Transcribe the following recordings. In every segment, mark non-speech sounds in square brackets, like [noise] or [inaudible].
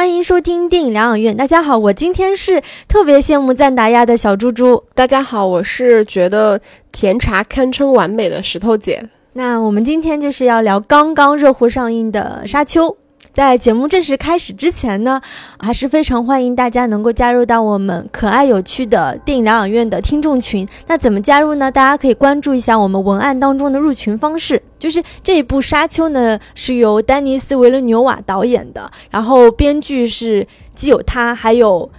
欢迎收听电影疗养院。大家好，我今天是特别羡慕赞达亚的小猪猪。大家好，我是觉得甜茶堪称完美的石头姐。那我们今天就是要聊刚刚热乎上映的《沙丘》。在节目正式开始之前呢，还是非常欢迎大家能够加入到我们可爱有趣的电影疗养院的听众群。那怎么加入呢？大家可以关注一下我们文案当中的入群方式。就是这一部《沙丘》呢，是由丹尼斯·维伦纽瓦导演的，然后编剧是既有他，还有。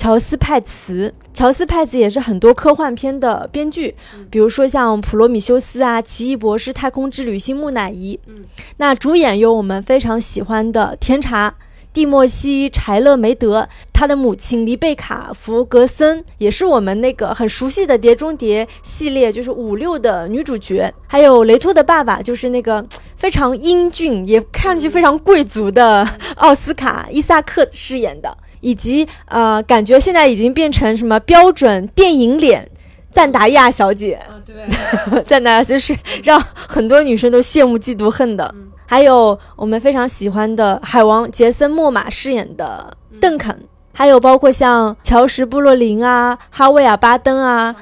乔斯派茨，乔斯派茨也是很多科幻片的编剧，比如说像《普罗米修斯》啊，《奇异博士》《太空之旅》《新木乃伊》。嗯，那主演有我们非常喜欢的甜茶蒂莫西·柴勒梅德，他的母亲黎贝卡·弗格森也是我们那个很熟悉的《碟中谍》系列，就是五六的女主角。还有雷托的爸爸，就是那个 [laughs] 非常英俊也看上去非常贵族的奥斯卡·伊萨克饰演的。以及呃，感觉现在已经变成什么标准电影脸，赞达亚小姐，对，[laughs] 赞达亚就是让很多女生都羡慕嫉妒恨的。还有我们非常喜欢的海王杰森·莫玛饰演的邓肯，还有包括像乔什·布洛林啊、哈维尔·巴登啊，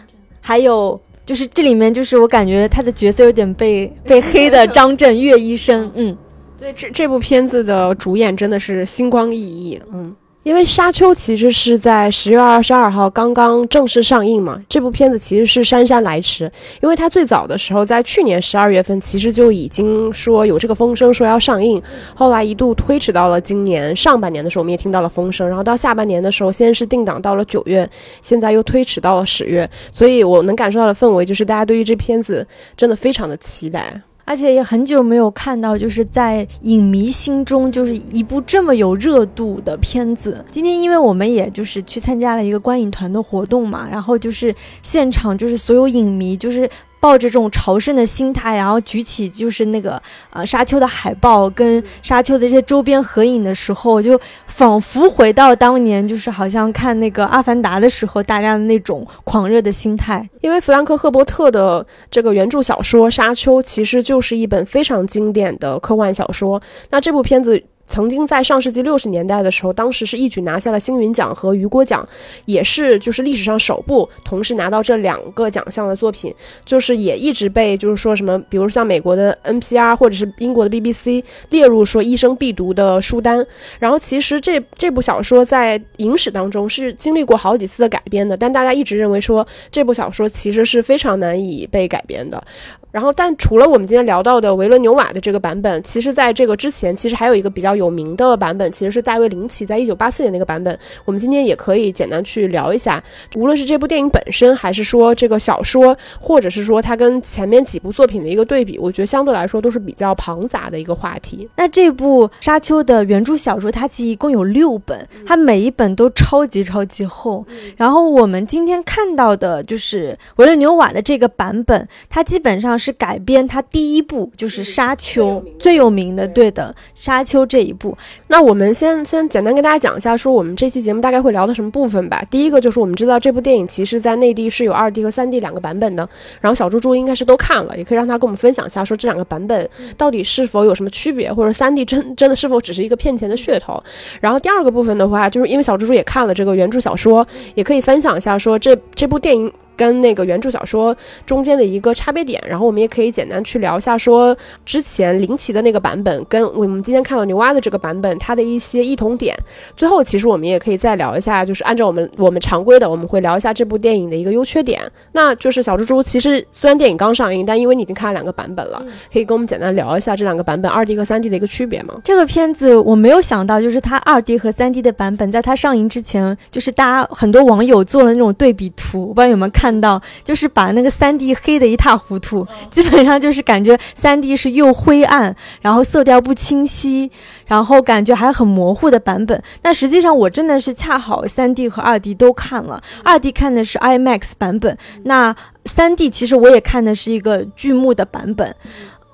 还有就是这里面就是我感觉他的角色有点被被黑的张震岳医生，嗯，对，这这部片子的主演真的是星光熠熠，嗯。因为《沙丘》其实是在十月二十二号刚刚正式上映嘛，这部片子其实是姗姗来迟，因为它最早的时候在去年十二月份其实就已经说有这个风声说要上映，后来一度推迟到了今年上半年的时候，我们也听到了风声，然后到下半年的时候，先是定档到了九月，现在又推迟到了十月，所以我能感受到的氛围就是大家对于这片子真的非常的期待。而且也很久没有看到，就是在影迷心中就是一部这么有热度的片子。今天因为我们也就是去参加了一个观影团的活动嘛，然后就是现场就是所有影迷就是。抱着这种朝圣的心态，然后举起就是那个呃沙丘的海报跟沙丘的这些周边合影的时候，就仿佛回到当年，就是好像看那个《阿凡达》的时候，大家的那种狂热的心态。因为弗兰克·赫伯特的这个原著小说《沙丘》其实就是一本非常经典的科幻小说。那这部片子。曾经在上世纪六十年代的时候，当时是一举拿下了星云奖和雨果奖，也是就是历史上首部同时拿到这两个奖项的作品，就是也一直被就是说什么，比如像美国的 NPR 或者是英国的 BBC 列入说一生必读的书单。然后其实这这部小说在影史当中是经历过好几次的改编的，但大家一直认为说这部小说其实是非常难以被改编的。然后，但除了我们今天聊到的维伦纽瓦的这个版本，其实在这个之前，其实还有一个比较有名的版本，其实是大卫林奇在一九八四年那个版本。我们今天也可以简单去聊一下，无论是这部电影本身，还是说这个小说，或者是说它跟前面几部作品的一个对比，我觉得相对来说都是比较庞杂的一个话题。那这部《沙丘》的原著小说，它其实一共有六本，它每一本都超级超级厚。然后我们今天看到的就是维伦纽瓦的这个版本，它基本上。是改编他第一部就是《沙丘》最有名的，对的，《沙丘》这一部。那我们先先简单跟大家讲一下，说我们这期节目大概会聊的什么部分吧。第一个就是我们知道这部电影其实在内地是有二 D 和三 D 两个版本的，然后小猪猪应该是都看了，也可以让他跟我们分享一下，说这两个版本到底是否有什么区别，或者三 D 真真的是否只是一个骗钱的噱头。然后第二个部分的话，就是因为小猪猪也看了这个原著小说，也可以分享一下说这这部电影。跟那个原著小说中间的一个差别点，然后我们也可以简单去聊一下，说之前林奇的那个版本跟我们今天看到牛蛙的这个版本它的一些异同点。最后，其实我们也可以再聊一下，就是按照我们我们常规的，我们会聊一下这部电影的一个优缺点。那就是小猪猪，其实虽然电影刚上映，但因为你已经看了两个版本了，可以跟我们简单聊一下这两个版本二 D 和三 D 的一个区别吗？这个片子我没有想到，就是它二 D 和三 D 的版本，在它上映之前，就是大家很多网友做了那种对比图，不知道有没有看。看到就是把那个三 D 黑的一塌糊涂，[laughs] 基本上就是感觉三 D 是又灰暗，然后色调不清晰，然后感觉还很模糊的版本。但实际上我真的是恰好三 D 和二 D 都看了，二 D 看的是 IMAX 版本，那三 D 其实我也看的是一个剧目的版本。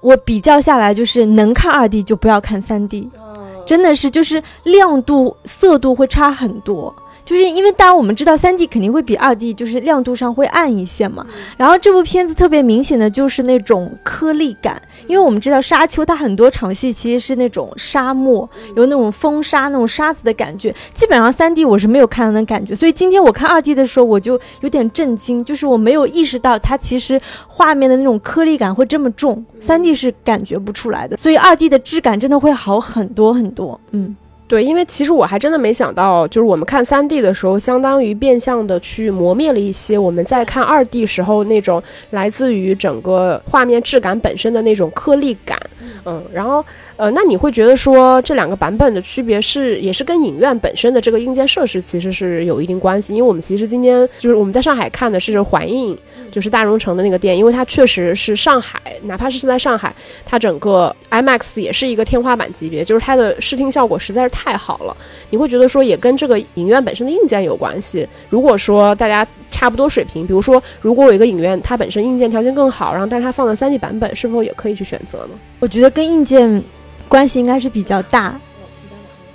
我比较下来就是能看二 D 就不要看三 D，真的是就是亮度色度会差很多。就是因为当然我们知道三 D 肯定会比二 D 就是亮度上会暗一些嘛。然后这部片子特别明显的就是那种颗粒感，因为我们知道沙丘它很多场戏其实是那种沙漠，有那种风沙那种沙子的感觉，基本上三 D 我是没有看到那感觉。所以今天我看二 D 的时候我就有点震惊，就是我没有意识到它其实画面的那种颗粒感会这么重，三 D 是感觉不出来的。所以二 D 的质感真的会好很多很多，嗯。对，因为其实我还真的没想到，就是我们看三 D 的时候，相当于变相的去磨灭了一些我们在看二 D 时候那种来自于整个画面质感本身的那种颗粒感。嗯，然后呃，那你会觉得说这两个版本的区别是，也是跟影院本身的这个硬件设施其实是有一定关系？因为我们其实今天就是我们在上海看的是环映，就是大融城的那个店，因为它确实是上海，哪怕是是在上海，它整个 IMAX 也是一个天花板级别，就是它的视听效果实在是太好了。你会觉得说也跟这个影院本身的硬件有关系？如果说大家差不多水平，比如说如果有一个影院它本身硬件条件更好，然后但是它放的 3D 版本，是否也可以去选择呢？我觉得跟硬件关系应该是比较大。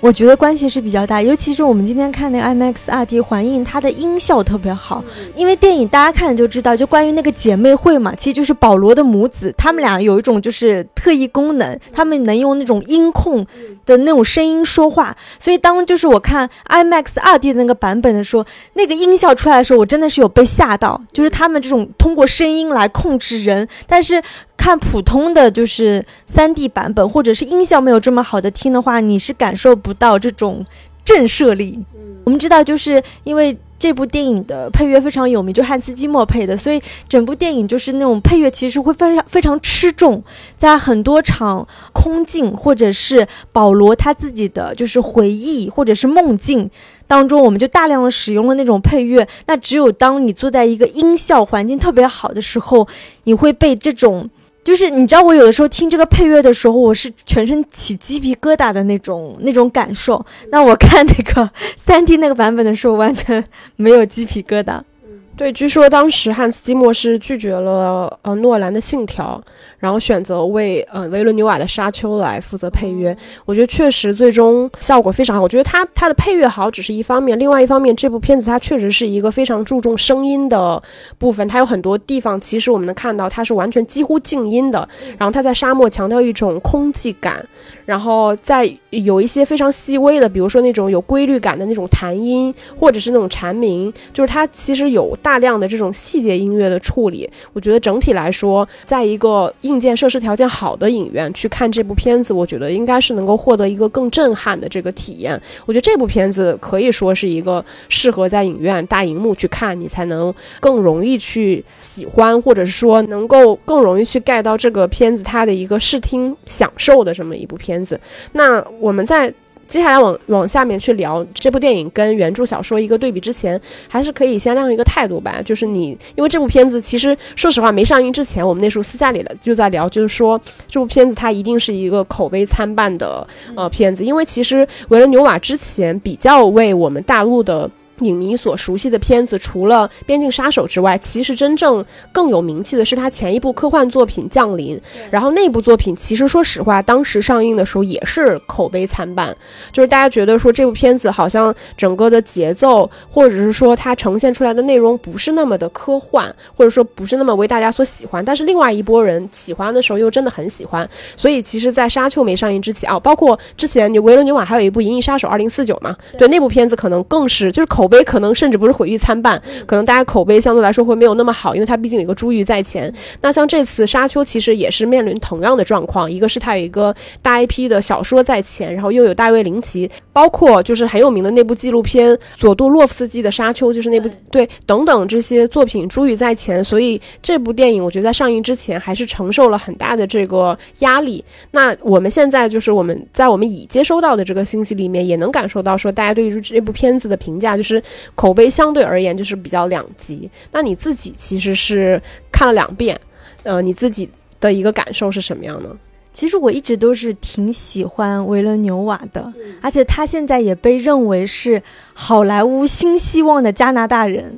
我觉得关系是比较大，尤其是我们今天看那个 IMAX 二 D 环映，它的音效特别好。因为电影大家看就知道，就关于那个姐妹会嘛，其实就是保罗的母子，他们俩有一种就是特异功能，他们能用那种音控的那种声音说话。所以当就是我看 IMAX 二 D 的那个版本的时候，那个音效出来的时候，我真的是有被吓到，就是他们这种通过声音来控制人，但是。看普通的就是三 D 版本，或者是音效没有这么好的听的话，你是感受不到这种震慑力。我们知道，就是因为这部电影的配乐非常有名，就汉斯季默配的，所以整部电影就是那种配乐其实会非常非常吃重，在很多场空镜或者是保罗他自己的就是回忆或者是梦境当中，我们就大量的使用了那种配乐。那只有当你坐在一个音效环境特别好的时候，你会被这种。就是你知道，我有的时候听这个配乐的时候，我是全身起鸡皮疙瘩的那种那种感受。那我看那个三 D 那个版本的时候，完全没有鸡皮疙瘩。对，据说当时汉斯季默是拒绝了呃诺兰的《信条》，然后选择为呃维伦纽瓦的《沙丘》来负责配乐。我觉得确实最终效果非常好。我觉得他他的配乐好只是一方面，另外一方面这部片子它确实是一个非常注重声音的部分。它有很多地方其实我们能看到它是完全几乎静音的。然后它在沙漠强调一种空寂感，然后在有一些非常细微的，比如说那种有规律感的那种弹音，或者是那种蝉鸣，就是它其实有大。大量的这种细节音乐的处理，我觉得整体来说，在一个硬件设施条件好的影院去看这部片子，我觉得应该是能够获得一个更震撼的这个体验。我觉得这部片子可以说是一个适合在影院大荧幕去看，你才能更容易去喜欢，或者是说能够更容易去 get 到这个片子它的一个视听享受的这么一部片子。那我们在。接下来往往下面去聊这部电影跟原著小说一个对比之前，还是可以先亮一个态度吧。就是你，因为这部片子其实说实话没上映之前，我们那时候私下里的就在聊，就是说这部片子它一定是一个口碑参半的呃片子，因为其实维伦纽瓦之前比较为我们大陆的。影迷所熟悉的片子，除了《边境杀手》之外，其实真正更有名气的是他前一部科幻作品《降临》。然后那部作品，其实说实话，当时上映的时候也是口碑参半，就是大家觉得说这部片子好像整个的节奏，或者是说它呈现出来的内容不是那么的科幻，或者说不是那么为大家所喜欢。但是另外一波人喜欢的时候，又真的很喜欢。所以其实，在《沙丘》没上映之前啊，包括之前你维伦纽瓦还有一部《银翼杀手二零四九》嘛，对那部片子可能更是就是口。碑可能甚至不是毁誉参半，可能大家口碑相对来说会没有那么好，因为它毕竟有一个珠玉在前。那像这次《沙丘》其实也是面临同样的状况，一个是它有一个大 IP 的小说在前，然后又有大卫林奇，包括就是很有名的那部纪录片佐杜洛夫斯基的《沙丘》，就是那部对等等这些作品珠玉在前，所以这部电影我觉得在上映之前还是承受了很大的这个压力。那我们现在就是我们在我们已接收到的这个信息里面，也能感受到说大家对于这部片子的评价就是。口碑相对而言就是比较两极。那你自己其实是看了两遍，呃，你自己的一个感受是什么样呢？其实我一直都是挺喜欢维伦纽瓦的，而且他现在也被认为是好莱坞新希望的加拿大人。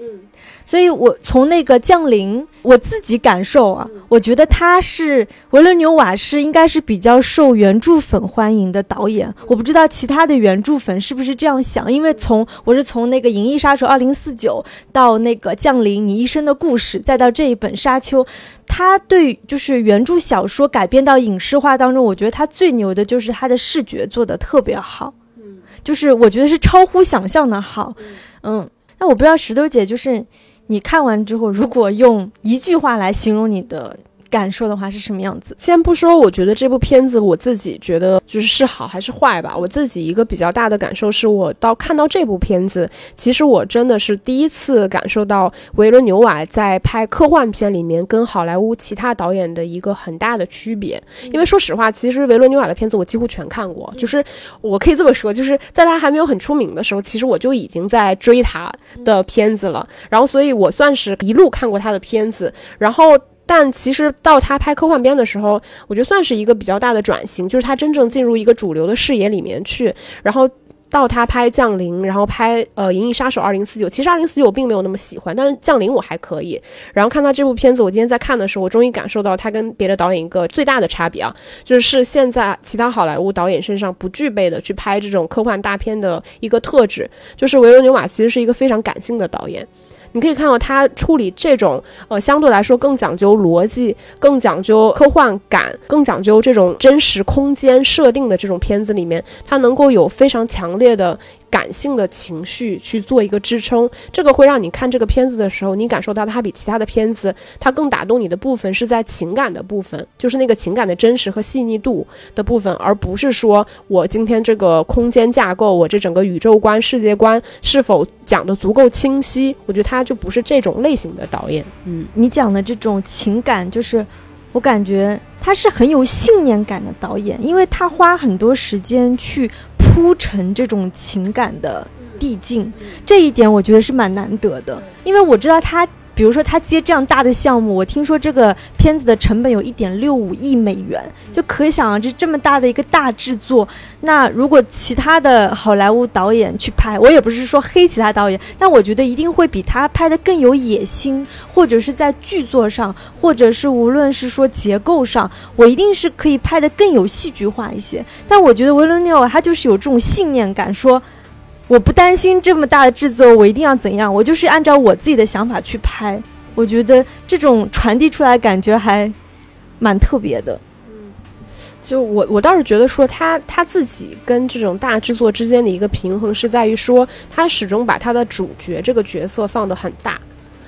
所以我从那个降临我自己感受啊，我觉得他是维伦纽瓦是应该是比较受原著粉欢迎的导演。我不知道其他的原著粉是不是这样想，因为从我是从那个《银翼杀手二零四九》到那个《降临你一生的故事》，再到这一本《沙丘》，他对就是原著小说改编到影视化当中，我觉得他最牛的就是他的视觉做的特别好，嗯就是我觉得是超乎想象的好，嗯。那我不知道石头姐就是。你看完之后，如果用一句话来形容你的。感受的话是什么样子？先不说，我觉得这部片子我自己觉得就是是好还是坏吧。我自己一个比较大的感受是，我到看到这部片子，其实我真的是第一次感受到维伦纽瓦在拍科幻片里面跟好莱坞其他导演的一个很大的区别。因为说实话，其实维伦纽瓦的片子我几乎全看过，就是我可以这么说，就是在他还没有很出名的时候，其实我就已经在追他的片子了。然后，所以我算是一路看过他的片子，然后。但其实到他拍科幻片的时候，我觉得算是一个比较大的转型，就是他真正进入一个主流的视野里面去。然后到他拍《降临》，然后拍呃《银翼杀手二零四九》，其实二零四九我并没有那么喜欢，但是《降临》我还可以。然后看他这部片子，我今天在看的时候，我终于感受到他跟别的导演一个最大的差别啊，就是现在其他好莱坞导演身上不具备的去拍这种科幻大片的一个特质，就是维罗纽瓦其实是一个非常感性的导演。你可以看到他处理这种呃相对来说更讲究逻辑、更讲究科幻感、更讲究这种真实空间设定的这种片子里面，他能够有非常强烈的。感性的情绪去做一个支撑，这个会让你看这个片子的时候，你感受到它比其他的片子，它更打动你的部分是在情感的部分，就是那个情感的真实和细腻度的部分，而不是说我今天这个空间架构，我这整个宇宙观、世界观是否讲的足够清晰。我觉得他就不是这种类型的导演。嗯，你讲的这种情感，就是我感觉他是很有信念感的导演，因为他花很多时间去。铺陈这种情感的递进，这一点我觉得是蛮难得的，因为我知道他，比如说他接这样大的项目，我听说这个片子的成本有一点六五亿美元，就可想象这这么大的一个大制作。那如果其他的好莱坞导演去拍，我也不是说黑其他导演，但我觉得一定会比他拍的更有野心，或者是在剧作上，或者是无论是说结构上，我一定是可以拍的更有戏剧化一些。但我觉得维伦纽瓦他就是有这种信念感，说我不担心这么大的制作，我一定要怎样，我就是按照我自己的想法去拍。我觉得这种传递出来感觉还蛮特别的。嗯就我我倒是觉得说他他自己跟这种大制作之间的一个平衡是在于说他始终把他的主角这个角色放得很大，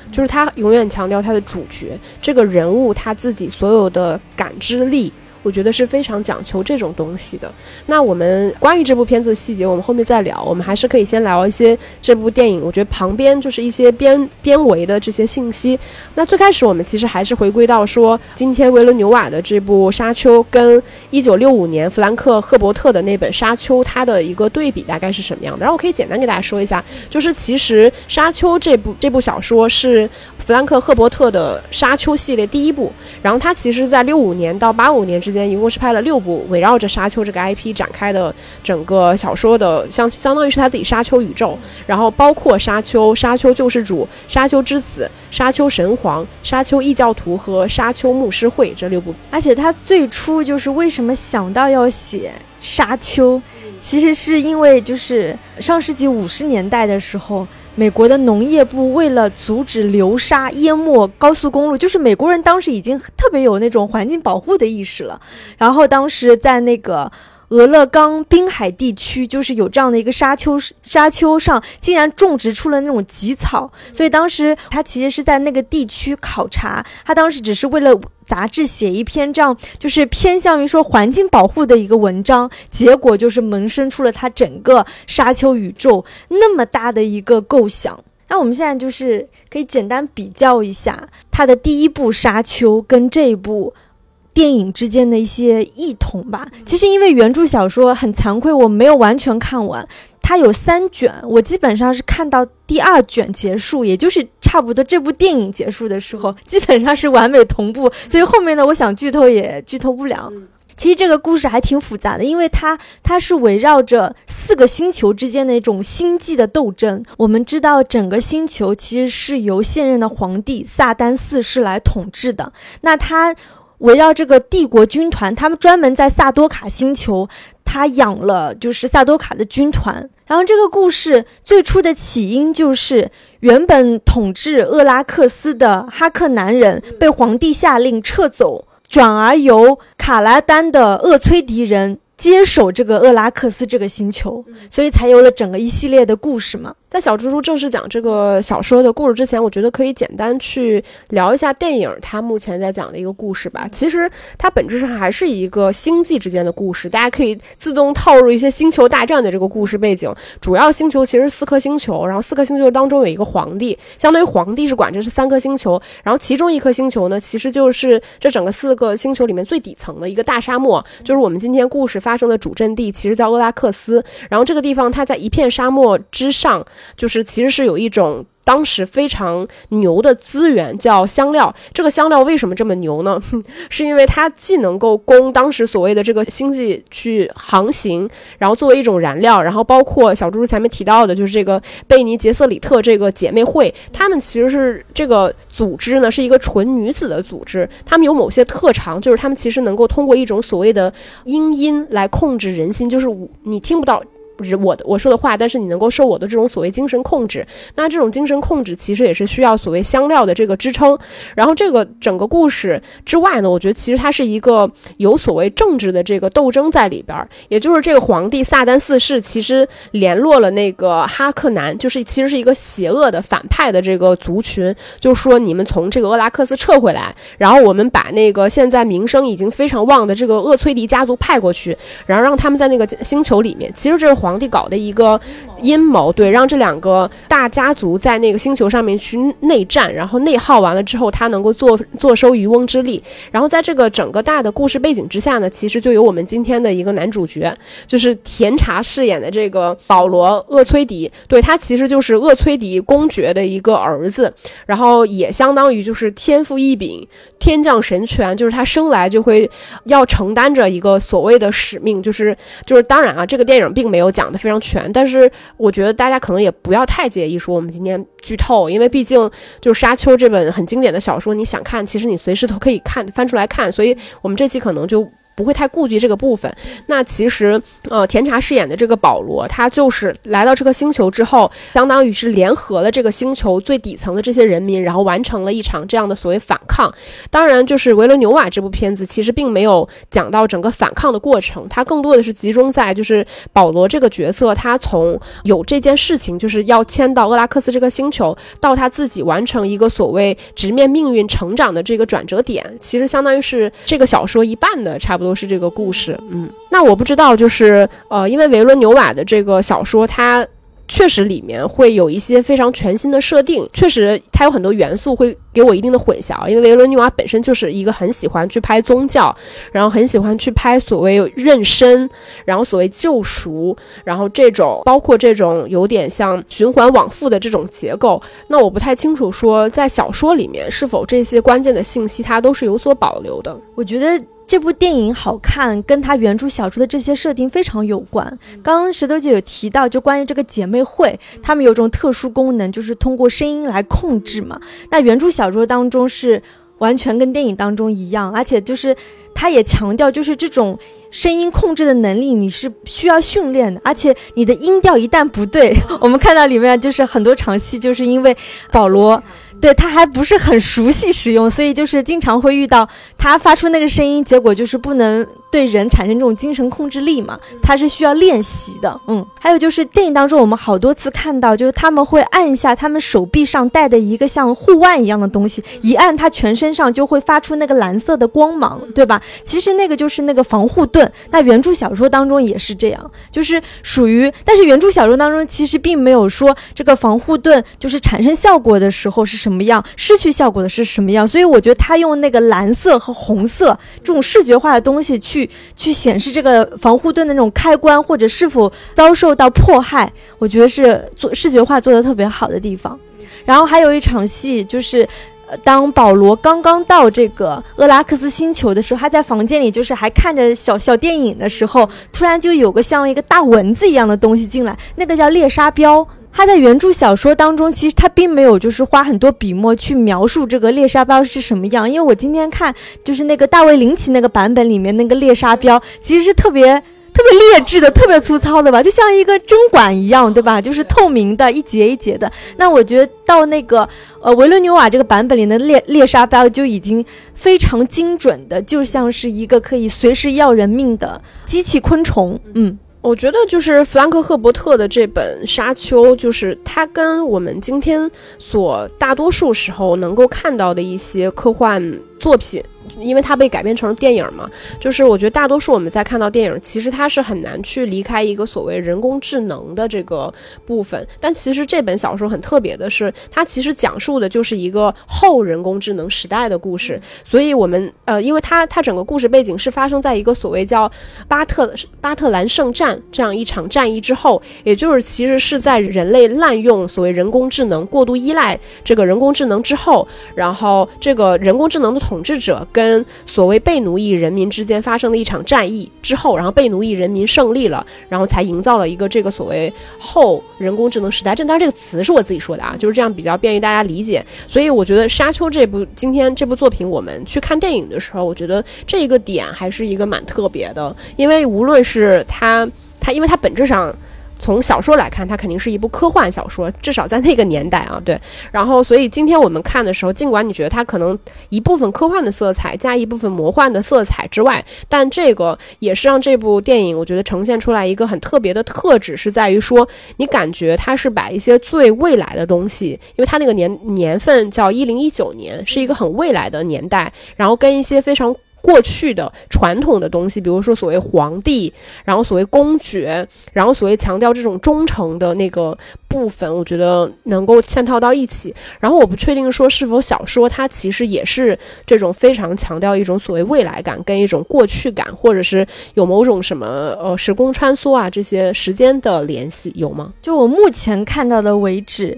就是他永远强调他的主角这个人物他自己所有的感知力。我觉得是非常讲求这种东西的。那我们关于这部片子的细节，我们后面再聊。我们还是可以先聊一些这部电影。我觉得旁边就是一些边边围的这些信息。那最开始我们其实还是回归到说，今天维伦纽瓦的这部《沙丘》跟一九六五年弗兰克·赫伯特的那本《沙丘》它的一个对比大概是什么样的？然后我可以简单给大家说一下，就是其实《沙丘》这部这部小说是弗兰克·赫伯特的《沙丘》系列第一部。然后它其实，在六五年到八五年之间一共是拍了六部围绕着沙丘这个 IP 展开的整个小说的，相相当于是他自己沙丘宇宙，然后包括沙丘、沙丘救世主、沙丘之子、沙丘神皇、沙丘异教徒和沙丘牧师会这六部。而且他最初就是为什么想到要写沙丘，其实是因为就是上世纪五十年代的时候。美国的农业部为了阻止流沙淹没高速公路，就是美国人当时已经特别有那种环境保护的意识了。然后当时在那个俄勒冈滨海地区，就是有这样的一个沙丘，沙丘上竟然种植出了那种棘草，所以当时他其实是在那个地区考察，他当时只是为了。杂志写一篇这样就是偏向于说环境保护的一个文章，结果就是萌生出了他整个沙丘宇宙那么大的一个构想。那我们现在就是可以简单比较一下他的第一部沙丘跟这一部电影之间的一些异同吧。其实因为原著小说很惭愧，我没有完全看完。它有三卷，我基本上是看到第二卷结束，也就是差不多这部电影结束的时候，基本上是完美同步。所以后面呢，我想剧透也剧透不了。其实这个故事还挺复杂的，因为它它是围绕着四个星球之间的一种星际的斗争。我们知道，整个星球其实是由现任的皇帝萨丹四世来统治的。那他围绕这个帝国军团，他们专门在萨多卡星球，他养了就是萨多卡的军团。然后这个故事最初的起因就是原本统治厄拉克斯的哈克南人被皇帝下令撤走。转而由卡拉丹的厄崔迪人接手这个厄拉克斯这个星球，所以才有了整个一系列的故事嘛。在小猪猪正式讲这个小说的故事之前，我觉得可以简单去聊一下电影它目前在讲的一个故事吧。其实它本质上还是一个星际之间的故事，大家可以自动套入一些星球大战的这个故事背景。主要星球其实四颗星球，然后四颗星球当中有一个皇帝，相当于皇帝是管着是三颗星球，然后其中一颗星球呢，其实就是这整个四个星球里面最底层的一个大沙漠，就是我们今天故事发生的主阵地，其实叫厄拉克斯。然后这个地方它在一片沙漠之上。就是其实是有一种当时非常牛的资源，叫香料。这个香料为什么这么牛呢？[laughs] 是因为它既能够供当时所谓的这个星际去航行，然后作为一种燃料，然后包括小猪猪前面提到的，就是这个贝尼杰瑟里特这个姐妹会，他们其实是这个组织呢，是一个纯女子的组织。他们有某些特长，就是他们其实能够通过一种所谓的音音来控制人心，就是你听不到。不是我的我说的话，但是你能够受我的这种所谓精神控制，那这种精神控制其实也是需要所谓香料的这个支撑。然后这个整个故事之外呢，我觉得其实它是一个有所谓政治的这个斗争在里边，也就是这个皇帝萨丹四世其实联络了那个哈克南，就是其实是一个邪恶的反派的这个族群，就说你们从这个厄拉克斯撤回来，然后我们把那个现在名声已经非常旺的这个厄崔迪家族派过去，然后让他们在那个星球里面，其实这是。皇皇帝搞的一个阴谋，对，让这两个大家族在那个星球上面去内战，然后内耗完了之后，他能够坐坐收渔翁之利。然后在这个整个大的故事背景之下呢，其实就有我们今天的一个男主角，就是甜茶饰演的这个保罗厄崔迪，对他其实就是厄崔迪公爵的一个儿子，然后也相当于就是天赋异禀、天降神权，就是他生来就会要承担着一个所谓的使命，就是就是当然啊，这个电影并没有。讲的非常全，但是我觉得大家可能也不要太介意说我们今天剧透，因为毕竟就是《沙丘》这本很经典的小说，你想看，其实你随时都可以看翻出来看，所以我们这期可能就。不会太顾及这个部分。那其实，呃，甜茶饰演的这个保罗，他就是来到这个星球之后，相当于是联合了这个星球最底层的这些人民，然后完成了一场这样的所谓反抗。当然，就是维伦纽瓦这部片子其实并没有讲到整个反抗的过程，它更多的是集中在就是保罗这个角色，他从有这件事情就是要迁到厄拉克斯这个星球，到他自己完成一个所谓直面命运成长的这个转折点，其实相当于是这个小说一半的差不。都是这个故事，嗯，那我不知道，就是呃，因为维伦纽瓦的这个小说，它确实里面会有一些非常全新的设定，确实它有很多元素会给我一定的混淆，因为维伦纽瓦本身就是一个很喜欢去拍宗教，然后很喜欢去拍所谓妊娠，然后所谓救赎，然后这种包括这种有点像循环往复的这种结构，那我不太清楚说在小说里面是否这些关键的信息它都是有所保留的，我觉得。这部电影好看，跟它原著小说的这些设定非常有关。刚刚石头姐有提到，就关于这个姐妹会，她们有种特殊功能，就是通过声音来控制嘛。那原著小说当中是完全跟电影当中一样，而且就是它也强调，就是这种声音控制的能力你是需要训练的，而且你的音调一旦不对，[laughs] 我们看到里面就是很多场戏，就是因为保罗。对他还不是很熟悉使用，所以就是经常会遇到他发出那个声音，结果就是不能。对人产生这种精神控制力嘛，它是需要练习的。嗯，还有就是电影当中我们好多次看到，就是他们会按一下他们手臂上戴的一个像护腕一样的东西，一按他全身上就会发出那个蓝色的光芒，对吧？其实那个就是那个防护盾。那原著小说当中也是这样，就是属于，但是原著小说当中其实并没有说这个防护盾就是产生效果的时候是什么样，失去效果的是什么样。所以我觉得他用那个蓝色和红色这种视觉化的东西去。去显示这个防护盾的那种开关，或者是否遭受到迫害，我觉得是做视觉化做的特别好的地方。然后还有一场戏就是。当保罗刚刚到这个厄拉克斯星球的时候，他在房间里就是还看着小小电影的时候，突然就有个像一个大蚊子一样的东西进来，那个叫猎杀标。他在原著小说当中，其实他并没有就是花很多笔墨去描述这个猎杀标是什么样。因为我今天看就是那个大卫林奇那个版本里面那个猎杀标，其实是特别 [laughs] 特别劣质的、特别粗糙的吧，就像一个针管一样，对吧？就是透明的，一节一节的。那我觉得到那个呃维伦纽瓦这个版本里的猎猎杀标就已经非常精准的，就像是一个可以随时要人命的机器昆虫。嗯。我觉得就是弗兰克·赫伯特的这本《沙丘》，就是他跟我们今天所大多数时候能够看到的一些科幻作品。因为它被改编成了电影嘛，就是我觉得大多数我们在看到电影，其实它是很难去离开一个所谓人工智能的这个部分。但其实这本小说很特别的是，它其实讲述的就是一个后人工智能时代的故事。所以，我们呃，因为它它整个故事背景是发生在一个所谓叫巴特巴特兰圣战这样一场战役之后，也就是其实是在人类滥用所谓人工智能、过度依赖这个人工智能之后，然后这个人工智能的统治者跟所谓被奴役人民之间发生的一场战役之后，然后被奴役人民胜利了，然后才营造了一个这个所谓后人工智能时代。这当然这个词是我自己说的啊，就是这样比较便于大家理解。所以我觉得《沙丘》这部今天这部作品，我们去看电影的时候，我觉得这一个点还是一个蛮特别的，因为无论是它它，因为它本质上。从小说来看，它肯定是一部科幻小说，至少在那个年代啊，对。然后，所以今天我们看的时候，尽管你觉得它可能一部分科幻的色彩加一部分魔幻的色彩之外，但这个也是让这部电影我觉得呈现出来一个很特别的特质，是在于说你感觉它是把一些最未来的东西，因为它那个年年份叫一零一九年，是一个很未来的年代，然后跟一些非常。过去的传统的东西，比如说所谓皇帝，然后所谓公爵，然后所谓强调这种忠诚的那个部分，我觉得能够嵌套到一起。然后我不确定说是否小说它其实也是这种非常强调一种所谓未来感跟一种过去感，或者是有某种什么呃时空穿梭啊这些时间的联系有吗？就我目前看到的为止。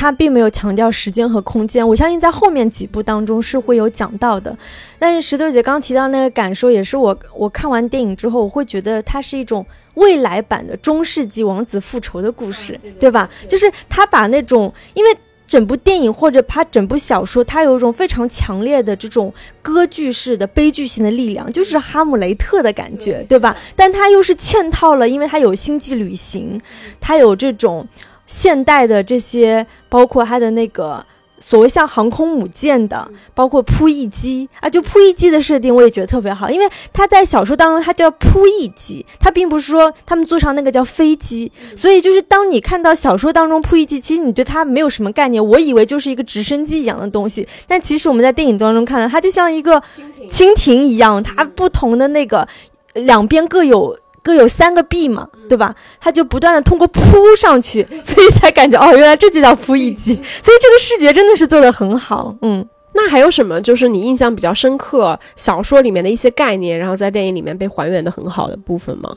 他并没有强调时间和空间，我相信在后面几部当中是会有讲到的。但是石头姐刚提到那个感受，也是我我看完电影之后，我会觉得它是一种未来版的中世纪王子复仇的故事，对吧？就是他把那种，因为整部电影或者他整部小说，它有一种非常强烈的这种歌剧式的悲剧性的力量，就是哈姆雷特的感觉，对吧？但它又是嵌套了，因为它有星际旅行，它有这种。现代的这些，包括它的那个所谓像航空母舰的，包括扑翼机啊，就扑翼机的设定，我也觉得特别好，因为它在小说当中它叫扑翼机，它并不是说他们坐上那个叫飞机，所以就是当你看到小说当中扑翼机，其实你对它没有什么概念，我以为就是一个直升机一样的东西，但其实我们在电影当中看到，它就像一个蜻蜓一样，它不同的那个两边各有。各有三个臂嘛，对吧？它就不断的通过扑上去，[laughs] 所以才感觉哦，原来这就叫扑翼机。所以这个视觉真的是做的很好。嗯，那还有什么就是你印象比较深刻小说里面的一些概念，然后在电影里面被还原的很好的部分吗？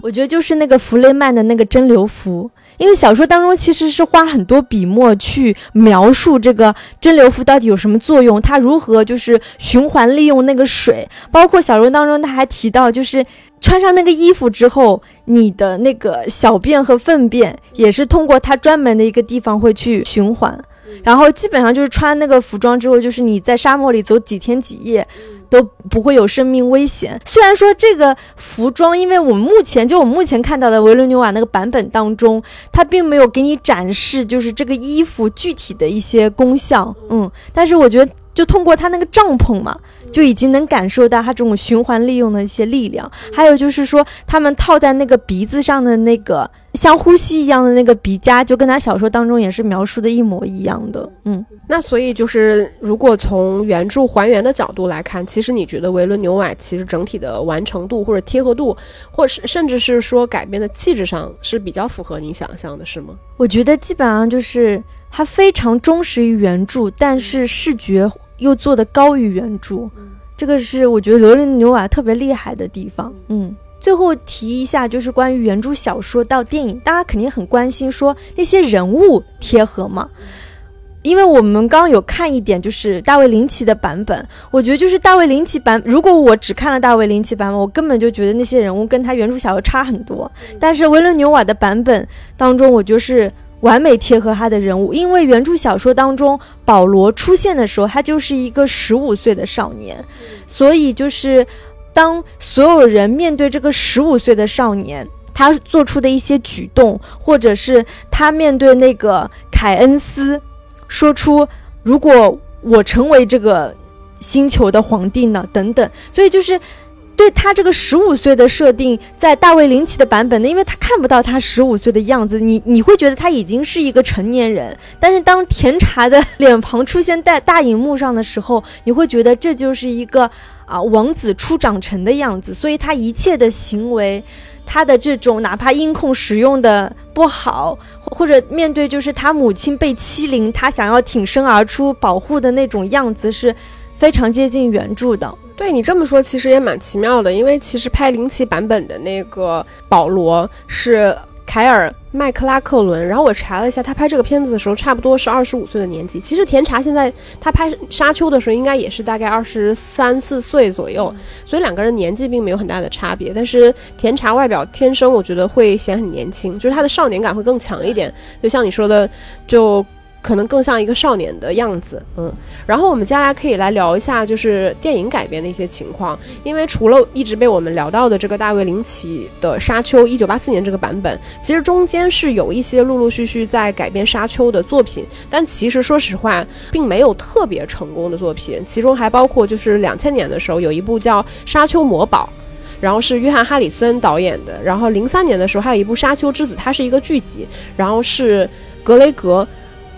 我觉得就是那个弗雷曼的那个蒸馏服，因为小说当中其实是花很多笔墨去描述这个蒸馏服到底有什么作用，它如何就是循环利用那个水，包括小说当中他还提到就是。穿上那个衣服之后，你的那个小便和粪便也是通过它专门的一个地方会去循环，然后基本上就是穿那个服装之后，就是你在沙漠里走几天几夜都不会有生命危险。虽然说这个服装，因为我们目前就我们目前看到的维伦纽瓦那个版本当中，它并没有给你展示就是这个衣服具体的一些功效，嗯，但是我觉得。就通过他那个帐篷嘛，就已经能感受到他这种循环利用的一些力量。还有就是说，他们套在那个鼻子上的那个像呼吸一样的那个鼻夹，就跟他小说当中也是描述的一模一样的。嗯，那所以就是，如果从原著还原的角度来看，其实你觉得维伦纽瓦其实整体的完成度或者贴合度，或是甚至是说改编的气质上是比较符合你想象的，是吗？我觉得基本上就是它非常忠实于原著，但是视觉。又做的高于原著，这个是我觉得罗琳纽瓦特别厉害的地方。嗯，最后提一下，就是关于原著小说到电影，大家肯定很关心，说那些人物贴合吗？因为我们刚刚有看一点，就是大卫林奇的版本，我觉得就是大卫林奇版。如果我只看了大卫林奇版本，我根本就觉得那些人物跟他原著小说差很多。但是维伦纽瓦的版本当中，我就是完美贴合他的人物，因为原著小说当中保罗出现的时候，他就是一个十五岁的少年，所以就是当所有人面对这个十五岁的少年。他做出的一些举动，或者是他面对那个凯恩斯，说出“如果我成为这个星球的皇帝呢？”等等，所以就是对他这个十五岁的设定，在大卫林奇的版本呢，因为他看不到他十五岁的样子，你你会觉得他已经是一个成年人。但是当甜茶的脸庞出现在大荧幕上的时候，你会觉得这就是一个啊王子初长成的样子，所以他一切的行为。他的这种哪怕音控使用的不好，或者面对就是他母亲被欺凌，他想要挺身而出保护的那种样子，是非常接近原著的。对你这么说，其实也蛮奇妙的，因为其实拍零七版本的那个保罗是。凯尔麦克拉克伦，然后我查了一下，他拍这个片子的时候，差不多是二十五岁的年纪。其实甜茶现在他拍《沙丘》的时候，应该也是大概二十三四岁左右，所以两个人年纪并没有很大的差别。但是甜茶外表天生，我觉得会显很年轻，就是他的少年感会更强一点。就像你说的，就。可能更像一个少年的样子，嗯，然后我们接下来可以来聊一下，就是电影改编的一些情况。因为除了一直被我们聊到的这个大卫林奇的《沙丘》一九八四年这个版本，其实中间是有一些陆陆续续在改编《沙丘》的作品，但其实说实话，并没有特别成功的作品。其中还包括就是两千年的时候有一部叫《沙丘魔堡》，然后是约翰哈里森导演的。然后零三年的时候还有一部《沙丘之子》，它是一个剧集，然后是格雷格。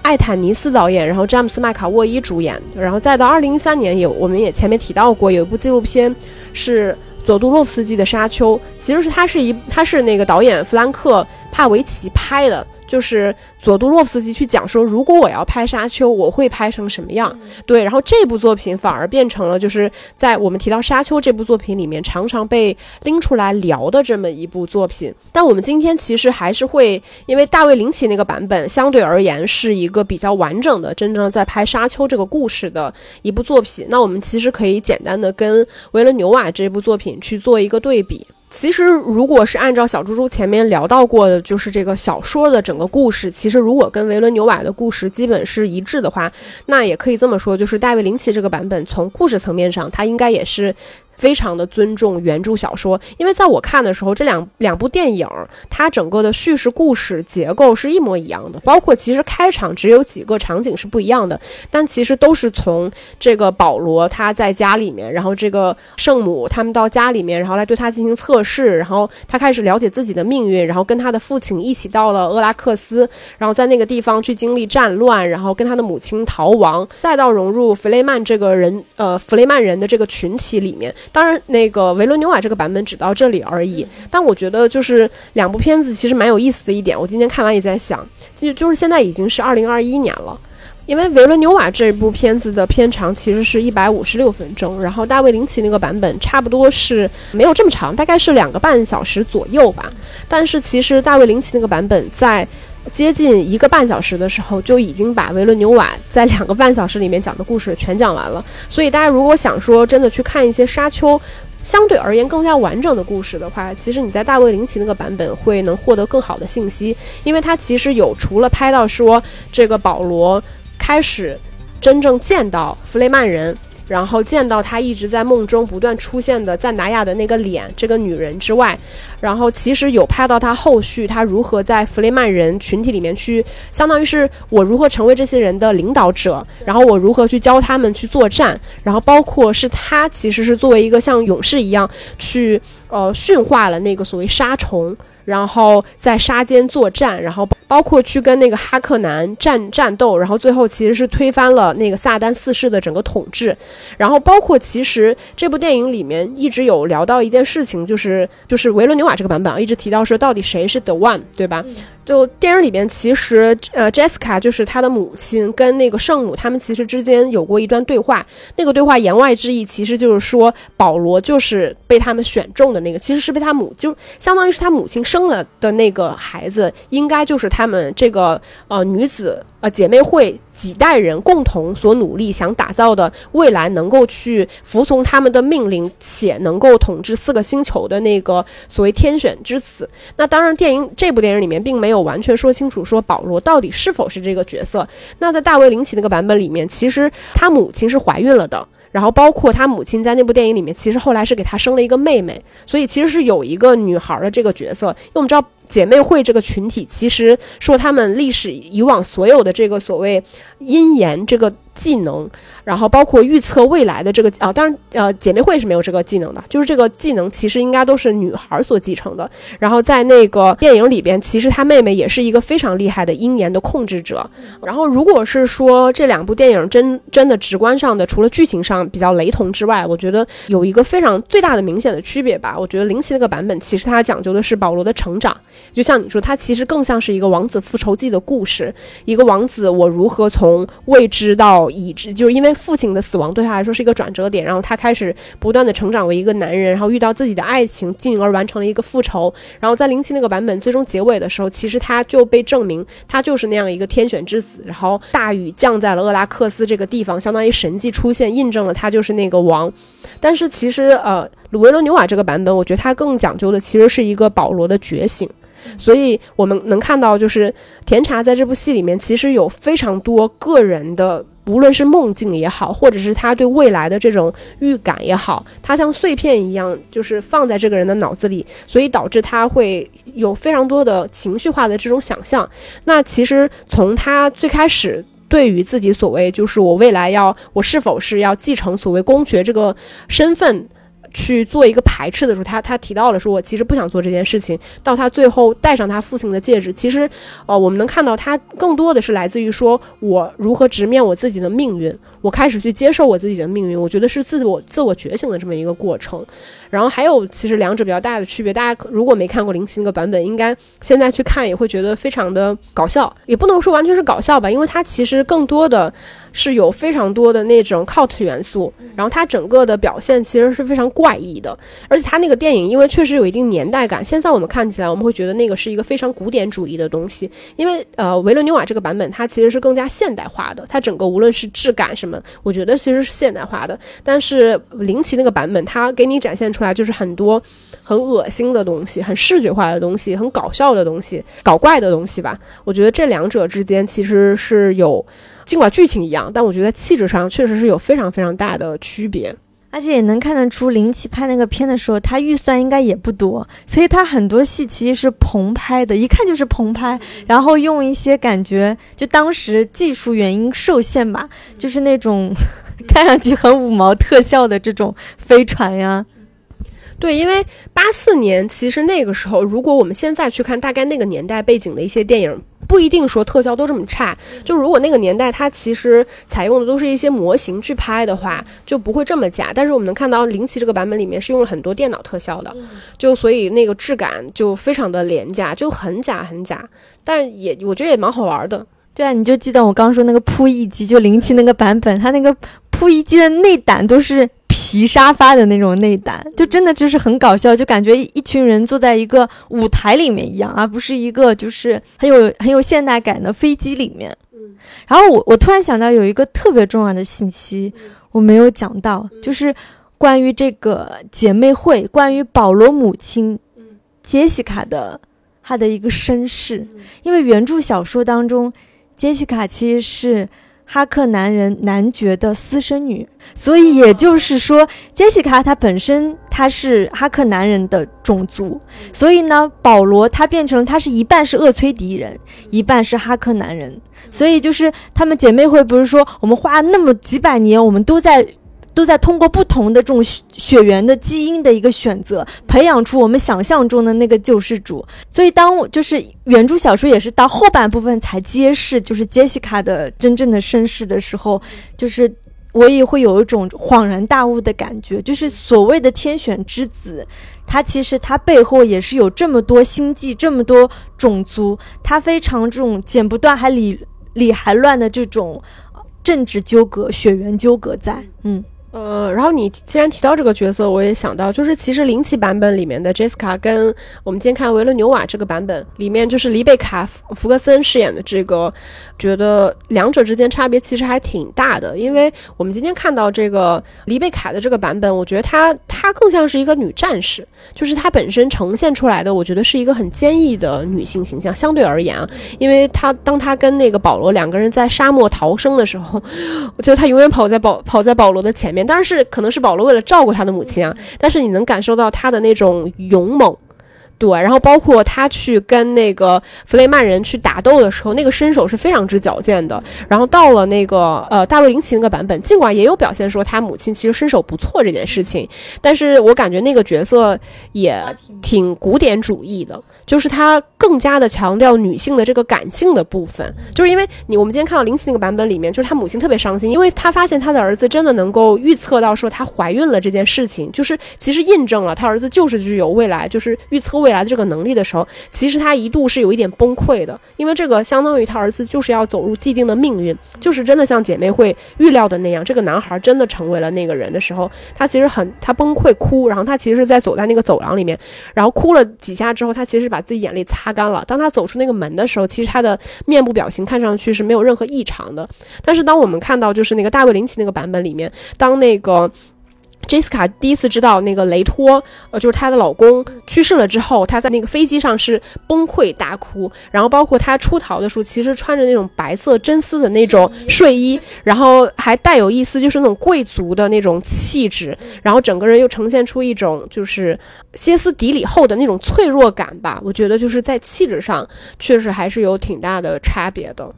艾坦尼斯导演，然后詹姆斯麦卡沃伊主演，然后再到二零一三年有，我们也前面提到过，有一部纪录片是佐杜洛夫斯基的《沙丘》，其实是他是一他是那个导演弗兰克帕维奇拍的。就是佐杜洛夫斯基去讲说，如果我要拍沙丘，我会拍成什么样？对，然后这部作品反而变成了就是在我们提到沙丘这部作品里面常常被拎出来聊的这么一部作品。但我们今天其实还是会，因为大卫林奇那个版本相对而言是一个比较完整的，真正在拍沙丘这个故事的一部作品。那我们其实可以简单的跟维伦纽瓦这部作品去做一个对比。其实，如果是按照小猪猪前面聊到过的，就是这个小说的整个故事，其实如果跟维伦纽瓦的故事基本是一致的话，那也可以这么说，就是大卫林奇这个版本从故事层面上，它应该也是。非常的尊重原著小说，因为在我看的时候，这两两部电影它整个的叙事故事结构是一模一样的，包括其实开场只有几个场景是不一样的，但其实都是从这个保罗他在家里面，然后这个圣母他们到家里面，然后来对他进行测试，然后他开始了解自己的命运，然后跟他的父亲一起到了厄拉克斯，然后在那个地方去经历战乱，然后跟他的母亲逃亡，再到融入弗雷曼这个人呃弗雷曼人的这个群体里面。当然，那个维伦纽瓦这个版本只到这里而已。但我觉得，就是两部片子其实蛮有意思的一点。我今天看完也在想，就就是现在已经是二零二一年了，因为维伦纽瓦这部片子的片长其实是一百五十六分钟，然后大卫林奇那个版本差不多是没有这么长，大概是两个半小时左右吧。但是其实大卫林奇那个版本在。接近一个半小时的时候，就已经把维伦纽瓦在两个半小时里面讲的故事全讲完了。所以大家如果想说真的去看一些沙丘相对而言更加完整的故事的话，其实你在大卫林奇那个版本会能获得更好的信息，因为他其实有除了拍到说这个保罗开始真正见到弗雷曼人。然后见到他一直在梦中不断出现的赞达亚的那个脸，这个女人之外，然后其实有拍到他后续他如何在弗雷曼人群体里面去，相当于是我如何成为这些人的领导者，然后我如何去教他们去作战，然后包括是他其实是作为一个像勇士一样去呃驯化了那个所谓沙虫。然后在沙间作战，然后包括去跟那个哈克南战战斗，然后最后其实是推翻了那个萨丹四世的整个统治。然后包括其实这部电影里面一直有聊到一件事情，就是就是维伦纽瓦这个版本啊，一直提到说到底谁是 The One，对吧？就电影里边，其实呃，Jessica 就是他的母亲，跟那个圣母他们其实之间有过一段对话。那个对话言外之意，其实就是说保罗就是被他们选中的那个，其实是被他母，就相当于是他母亲生了的那个孩子，应该就是他们这个呃女子。呃姐妹会几代人共同所努力想打造的未来，能够去服从他们的命令，且能够统治四个星球的那个所谓天选之子。那当然，电影这部电影里面并没有完全说清楚说保罗到底是否是这个角色。那在大卫林奇那个版本里面，其实他母亲是怀孕了的。然后包括他母亲在那部电影里面，其实后来是给他生了一个妹妹，所以其实是有一个女孩的这个角色。因为我们知道姐妹会这个群体，其实说他们历史以往所有的这个所谓阴言这个。技能，然后包括预测未来的这个啊，当然呃，姐妹会是没有这个技能的，就是这个技能其实应该都是女孩所继承的。然后在那个电影里边，其实她妹妹也是一个非常厉害的鹰眼的控制者。然后如果是说这两部电影真真的直观上的，除了剧情上比较雷同之外，我觉得有一个非常最大的明显的区别吧。我觉得林奇那个版本其实它讲究的是保罗的成长，就像你说，它其实更像是一个王子复仇记的故事，一个王子我如何从未知到已知就是因为父亲的死亡对他来说是一个转折点，然后他开始不断的成长为一个男人，然后遇到自己的爱情，进而完成了一个复仇。然后在零七那个版本最终结尾的时候，其实他就被证明他就是那样一个天选之子。然后大雨降在了厄拉克斯这个地方，相当于神迹出现，印证了他就是那个王。但是其实呃，鲁维罗纽瓦这个版本，我觉得他更讲究的其实是一个保罗的觉醒。所以我们能看到，就是甜茶在这部戏里面，其实有非常多个人的。无论是梦境也好，或者是他对未来的这种预感也好，他像碎片一样，就是放在这个人的脑子里，所以导致他会有非常多的情绪化的这种想象。那其实从他最开始对于自己所谓就是我未来要我是否是要继承所谓公爵这个身份。去做一个排斥的时候，他他提到了说，我其实不想做这件事情。到他最后戴上他父亲的戒指，其实，呃，我们能看到他更多的是来自于说我如何直面我自己的命运，我开始去接受我自己的命运。我觉得是自我自我觉醒的这么一个过程。然后还有，其实两者比较大的区别，大家如果没看过林奇那个版本，应该现在去看也会觉得非常的搞笑，也不能说完全是搞笑吧，因为它其实更多的。是有非常多的那种 cult 元素，然后它整个的表现其实是非常怪异的，而且它那个电影因为确实有一定年代感，现在我们看起来我们会觉得那个是一个非常古典主义的东西，因为呃维伦纽瓦这个版本它其实是更加现代化的，它整个无论是质感什么，我觉得其实是现代化的，但是林奇那个版本它给你展现出来就是很多很恶心的东西，很视觉化的东西，很搞笑的东西，搞怪的东西吧，我觉得这两者之间其实是有。尽管剧情一样，但我觉得气质上确实是有非常非常大的区别，而且也能看得出林奇拍那个片的时候，他预算应该也不多，所以他很多戏其实是棚拍的，一看就是棚拍，然后用一些感觉就当时技术原因受限吧，就是那种 [laughs] 看上去很五毛特效的这种飞船呀。对，因为八四年其实那个时候，如果我们现在去看大概那个年代背景的一些电影。不一定说特效都这么差，就如果那个年代它其实采用的都是一些模型去拍的话，就不会这么假。但是我们能看到林奇这个版本里面是用了很多电脑特效的，就所以那个质感就非常的廉价，就很假很假。但是也我觉得也蛮好玩的。对啊，你就记得我刚说那个扑翼机，就林奇那个版本，它那个扑翼机的内胆都是。皮沙发的那种内胆，就真的就是很搞笑，就感觉一群人坐在一个舞台里面一样，而不是一个就是很有很有现代感的飞机里面。嗯，然后我我突然想到有一个特别重要的信息我没有讲到，就是关于这个姐妹会，关于保罗母亲杰西卡的她的一个身世，因为原著小说当中，杰西卡其实是。哈克男人男爵的私生女，所以也就是说，杰西卡她本身她是哈克男人的种族，所以呢，保罗他变成他是一半是厄崔迪人，一半是哈克男人，所以就是他们姐妹会不是说我们花那么几百年，我们都在。都在通过不同的这种血缘的基因的一个选择，培养出我们想象中的那个救世主。所以，当就是原著小说也是到后半部分才揭示，就是杰西卡的真正的身世的时候，就是我也会有一种恍然大悟的感觉。就是所谓的天选之子，他其实他背后也是有这么多星际，这么多种族，他非常这种剪不断还理理还乱的这种政治纠葛、血缘纠葛在，嗯。呃，然后你既然提到这个角色，我也想到，就是其实零七版本里面的 Jessica 跟我们今天看维伦纽瓦这个版本里面，就是丽贝卡·福格森饰演的这个，觉得两者之间差别其实还挺大的。因为我们今天看到这个丽贝卡的这个版本，我觉得她她更像是一个女战士，就是她本身呈现出来的，我觉得是一个很坚毅的女性形象。相对而言啊，因为她当她跟那个保罗两个人在沙漠逃生的时候，我觉得她永远跑在保跑在保罗的前面。当然是可能是保罗为了照顾他的母亲啊，但是你能感受到他的那种勇猛，对，然后包括他去跟那个弗雷曼人去打斗的时候，那个身手是非常之矫健的。然后到了那个呃大卫林奇那个版本，尽管也有表现说他母亲其实身手不错这件事情，但是我感觉那个角色也挺古典主义的。就是他更加的强调女性的这个感性的部分，就是因为你我们今天看到林奇那个版本里面，就是他母亲特别伤心，因为他发现他的儿子真的能够预测到说他怀孕了这件事情，就是其实印证了他儿子就是具有未来，就是预测未未来的这个能力的时候，其实他一度是有一点崩溃的，因为这个相当于他儿子就是要走入既定的命运，就是真的像姐妹会预料的那样，这个男孩真的成为了那个人的时候，他其实很他崩溃哭，然后他其实是在走在那个走廊里面，然后哭了几下之后，他其实。把自己眼泪擦干了。当他走出那个门的时候，其实他的面部表情看上去是没有任何异常的。但是当我们看到就是那个大卫林奇那个版本里面，当那个。Jessica 第一次知道那个雷托，呃，就是她的老公去世了之后，她在那个飞机上是崩溃大哭。然后包括她出逃的时候，其实穿着那种白色真丝的那种睡衣，然后还带有一丝就是那种贵族的那种气质，然后整个人又呈现出一种就是歇斯底里后的那种脆弱感吧。我觉得就是在气质上确实还是有挺大的差别的。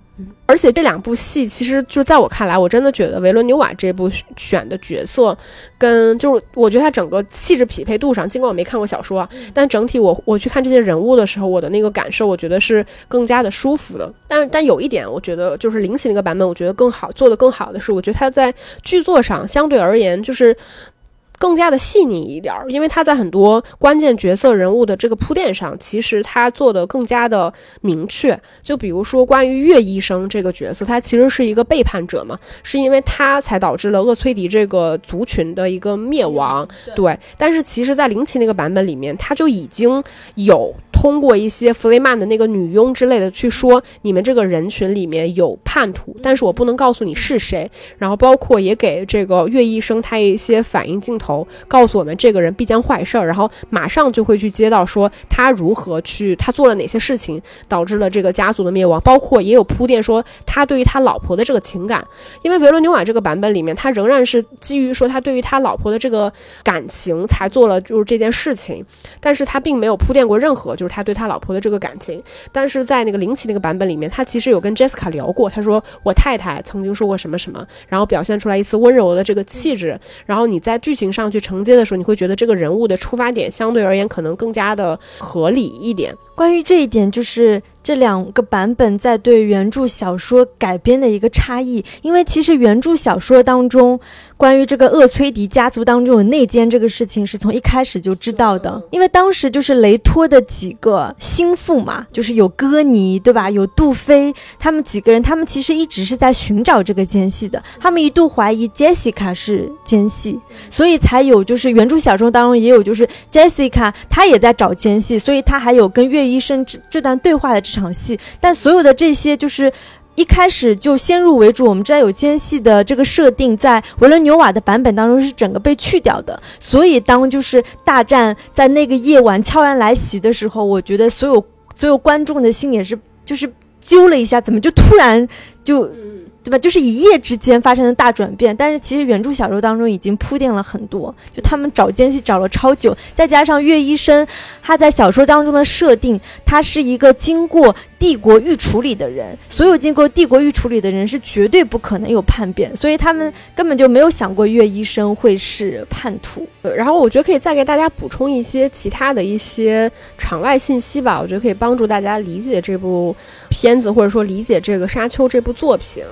而且这两部戏，其实就在我看来，我真的觉得维伦纽瓦这部选的角色，跟就是我觉得他整个气质匹配度上，尽管我没看过小说，但整体我我去看这些人物的时候，我的那个感受，我觉得是更加的舒服的。但但有一点，我觉得就是灵奇那个版本，我觉得更好做的更好的是，我觉得他在剧作上相对而言就是。更加的细腻一点儿，因为他在很多关键角色人物的这个铺垫上，其实他做的更加的明确。就比如说关于岳医生这个角色，他其实是一个背叛者嘛，是因为他才导致了厄崔迪这个族群的一个灭亡。对，但是其实，在灵奇那个版本里面，他就已经有。通过一些弗雷曼的那个女佣之类的去说，你们这个人群里面有叛徒，但是我不能告诉你是谁。然后包括也给这个岳医生他一些反应镜头，告诉我们这个人必将坏事儿，然后马上就会去接到说他如何去，他做了哪些事情导致了这个家族的灭亡。包括也有铺垫说他对于他老婆的这个情感，因为维罗纽瓦这个版本里面，他仍然是基于说他对于他老婆的这个感情才做了就是这件事情，但是他并没有铺垫过任何就是。他对他老婆的这个感情，但是在那个林奇那个版本里面，他其实有跟 Jessica 聊过，他说我太太曾经说过什么什么，然后表现出来一丝温柔的这个气质，然后你在剧情上去承接的时候，你会觉得这个人物的出发点相对而言可能更加的合理一点。关于这一点，就是这两个版本在对原著小说改编的一个差异。因为其实原著小说当中，关于这个厄崔迪家族当中有内奸这个事情，是从一开始就知道的。因为当时就是雷托的几个心腹嘛，就是有戈尼，对吧？有杜菲，他们几个人，他们其实一直是在寻找这个奸细的。他们一度怀疑 Jessica 是奸细，所以才有就是原著小说当中也有就是 Jessica 她也在找奸细，所以她还有跟岳。医生这这段对话的这场戏，但所有的这些就是一开始就先入为主，我们知道有奸细的这个设定，在维伦纽瓦的版本当中是整个被去掉的。所以当就是大战在那个夜晚悄然来袭的时候，我觉得所有所有观众的心也是就是揪了一下，怎么就突然就。对吧？就是一夜之间发生的大转变，但是其实原著小说当中已经铺垫了很多。就他们找奸细找了超久，再加上岳医生他在小说当中的设定，他是一个经过帝国预处理的人，所有经过帝国预处理的人是绝对不可能有叛变，所以他们根本就没有想过岳医生会是叛徒。然后我觉得可以再给大家补充一些其他的一些场外信息吧，我觉得可以帮助大家理解这部片子，或者说理解这个《沙丘》这部作品。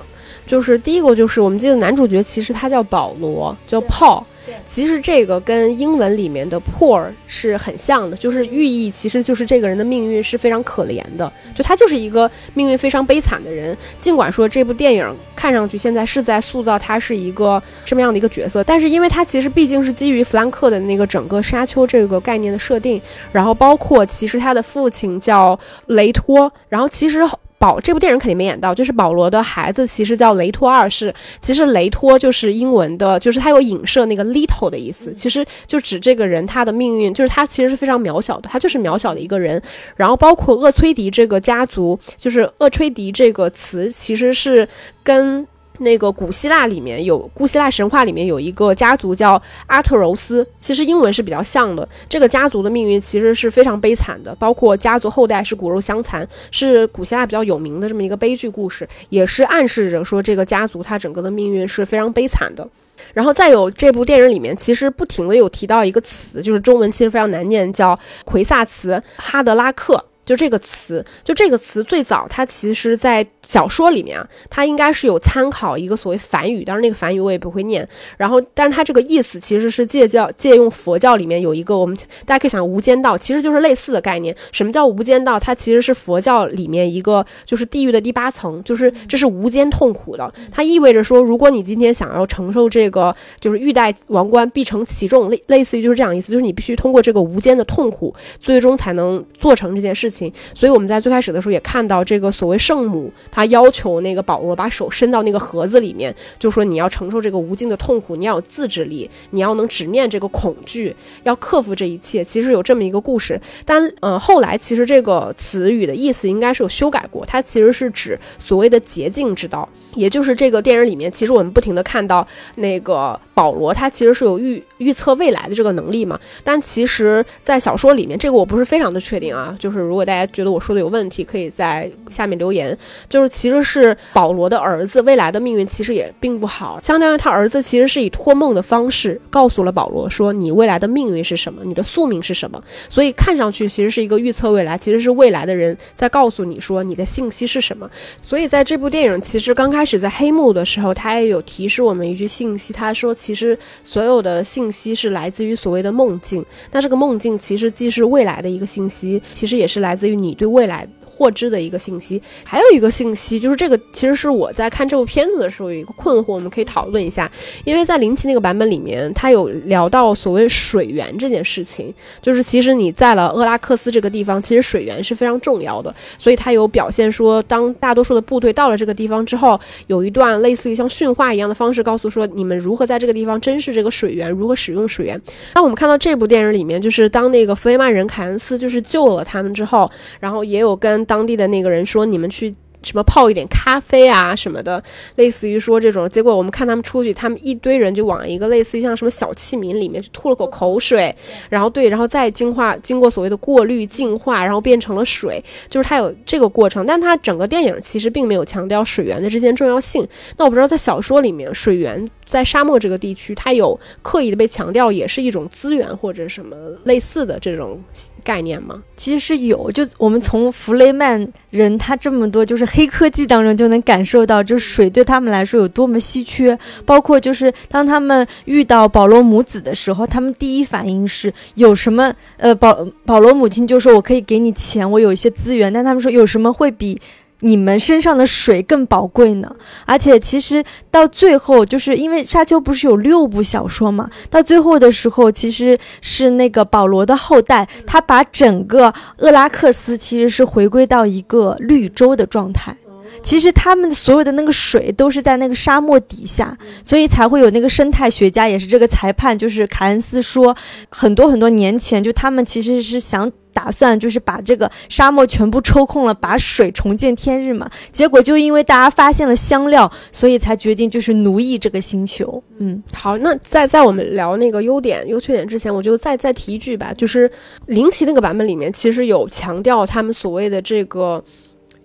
就是第一个就是我们记得男主角其实他叫保罗，叫 Paul。其实这个跟英文里面的 poor 是很像的，就是寓意其实就是这个人的命运是非常可怜的，就他就是一个命运非常悲惨的人。尽管说这部电影看上去现在是在塑造他是一个什么样的一个角色，但是因为他其实毕竟是基于弗兰克的那个整个沙丘这个概念的设定，然后包括其实他的父亲叫雷托，然后其实。保这部电影肯定没演到，就是保罗的孩子其实叫雷托二世。其实雷托就是英文的，就是他有影射那个 little 的意思，其实就指这个人他的命运，就是他其实是非常渺小的，他就是渺小的一个人。然后包括厄崔迪这个家族，就是厄崔迪这个词其实是跟。那个古希腊里面有，古希腊神话里面有一个家族叫阿特柔斯，其实英文是比较像的。这个家族的命运其实是非常悲惨的，包括家族后代是骨肉相残，是古希腊比较有名的这么一个悲剧故事，也是暗示着说这个家族它整个的命运是非常悲惨的。然后再有这部电影里面，其实不停的有提到一个词，就是中文其实非常难念，叫奎萨茨哈德拉克。就这个词，就这个词最早它其实，在小说里面啊，它应该是有参考一个所谓梵语，当然那个梵语我也不会念。然后，但是它这个意思其实是借教借用佛教里面有一个我们大家可以想无间道，其实就是类似的概念。什么叫无间道？它其实是佛教里面一个就是地狱的第八层，就是这是无间痛苦的。它意味着说，如果你今天想要承受这个就是欲戴王冠必承其重，类类似于就是这样意思，就是你必须通过这个无间的痛苦，最终才能做成这件事情。所以我们在最开始的时候也看到这个所谓圣母，他要求那个保罗把手伸到那个盒子里面，就说你要承受这个无尽的痛苦，你要有自制力，你要能直面这个恐惧，要克服这一切。其实有这么一个故事，但呃后来其实这个词语的意思应该是有修改过，它其实是指所谓的捷径之道，也就是这个电影里面，其实我们不停的看到那个保罗，他其实是有预预测未来的这个能力嘛，但其实在小说里面，这个我不是非常的确定啊，就是如果大家觉得我说的有问题，可以在下面留言。就是其实是保罗的儿子未来的命运其实也并不好，相当于他儿子其实是以托梦的方式告诉了保罗说你未来的命运是什么，你的宿命是什么。所以看上去其实是一个预测未来，其实是未来的人在告诉你说你的信息是什么。所以在这部电影其实刚开始在黑幕的时候，他也有提示我们一句信息，他说其实所有的信息是来自于所谓的梦境，那这个梦境其实既是未来的一个信息，其实也是来。自于你对未来。获知的一个信息，还有一个信息就是这个，其实是我在看这部片子的时候有一个困惑，我们可以讨论一下。因为在林奇那个版本里面，他有聊到所谓水源这件事情，就是其实你在了厄拉克斯这个地方，其实水源是非常重要的。所以他有表现说，当大多数的部队到了这个地方之后，有一段类似于像训话一样的方式，告诉说你们如何在这个地方珍视这个水源，如何使用水源。那我们看到这部电影里面，就是当那个弗雷曼人凯恩斯就是救了他们之后，然后也有跟当地的那个人说：“你们去。”什么泡一点咖啡啊什么的，类似于说这种结果，我们看他们出去，他们一堆人就往一个类似于像什么小器皿里面去吐了口口水，然后对，然后再净化，经过所谓的过滤净化，然后变成了水，就是它有这个过程，但它整个电影其实并没有强调水源的这件重要性。那我不知道在小说里面，水源在沙漠这个地区，它有刻意的被强调，也是一种资源或者什么类似的这种概念吗？其实是有，就我们从弗雷曼人他这么多就是。黑科技当中就能感受到，就是水对他们来说有多么稀缺。包括就是当他们遇到保罗母子的时候，他们第一反应是有什么？呃，保保罗母亲就说：“我可以给你钱，我有一些资源。”但他们说有什么会比？你们身上的水更宝贵呢，而且其实到最后，就是因为沙丘不是有六部小说嘛，到最后的时候，其实是那个保罗的后代，他把整个厄拉克斯其实是回归到一个绿洲的状态，其实他们所有的那个水都是在那个沙漠底下，所以才会有那个生态学家也是这个裁判，就是凯恩斯说，很多很多年前就他们其实是想。打算就是把这个沙漠全部抽空了，把水重见天日嘛。结果就因为大家发现了香料，所以才决定就是奴役这个星球。嗯，好，那在在我们聊那个优点优缺点之前，我就再再提一句吧，就是林奇那个版本里面其实有强调他们所谓的这个。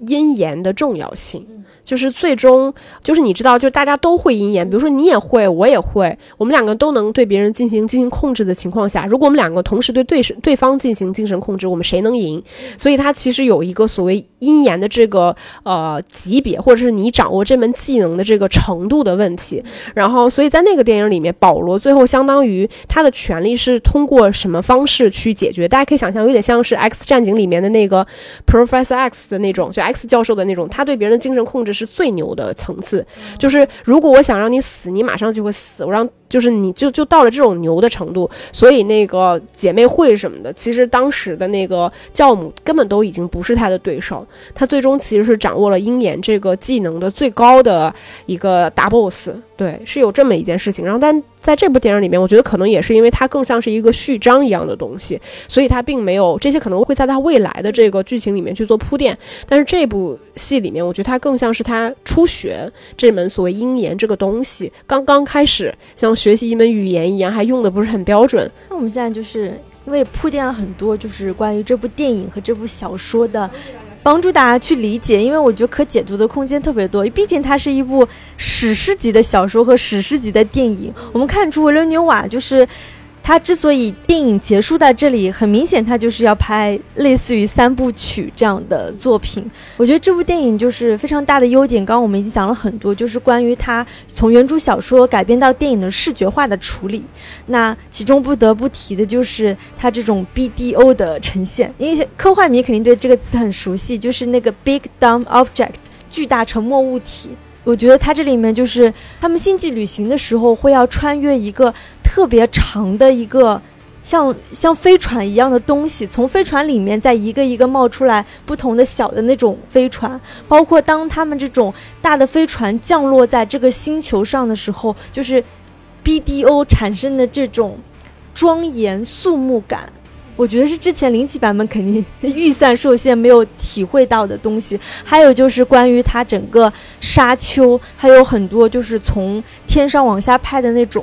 阴言的重要性。就是最终，就是你知道，就大家都会阴言，比如说你也会，我也会，我们两个都能对别人进行进行控制的情况下，如果我们两个同时对对对方进行精神控制，我们谁能赢？所以它其实有一个所谓阴言的这个呃级别，或者是你掌握这门技能的这个程度的问题。然后，所以在那个电影里面，保罗最后相当于他的权利是通过什么方式去解决？大家可以想象，有点像是《X 战警》里面的那个 Professor X 的那种，就 X 教授的那种，他对别人的精神控制。是最牛的层次，就是如果我想让你死，你马上就会死。我让就是你就就到了这种牛的程度，所以那个姐妹会什么的，其实当时的那个教母根本都已经不是他的对手。他最终其实是掌握了鹰眼这个技能的最高的一个大 boss。对，是有这么一件事情。然后，但在这部电影里面，我觉得可能也是因为它更像是一个序章一样的东西，所以它并没有这些可能会在它未来的这个剧情里面去做铺垫。但是这部戏里面，我觉得它更像是他初学这门所谓英言这个东西，刚刚开始像学习一门语言一样，还用的不是很标准。那我们现在就是因为铺垫了很多，就是关于这部电影和这部小说的。帮助大家去理解，因为我觉得可解读的空间特别多。毕竟它是一部史诗级的小说和史诗级的电影。我们看出维伦纽瓦就是。他之所以电影结束在这里，很明显他就是要拍类似于三部曲这样的作品。我觉得这部电影就是非常大的优点。刚刚我们已经讲了很多，就是关于他从原著小说改编到电影的视觉化的处理。那其中不得不提的就是他这种 BDO 的呈现，因为科幻迷肯定对这个词很熟悉，就是那个 Big Dumb Object 巨大沉默物体。我觉得它这里面就是他们星际旅行的时候会要穿越一个特别长的一个像像飞船一样的东西，从飞船里面再一个一个冒出来不同的小的那种飞船，包括当他们这种大的飞船降落在这个星球上的时候，就是 BDO 产生的这种庄严肃穆感。我觉得是之前零级版本肯定预算受限没有体会到的东西，还有就是关于它整个沙丘，还有很多就是从天上往下拍的那种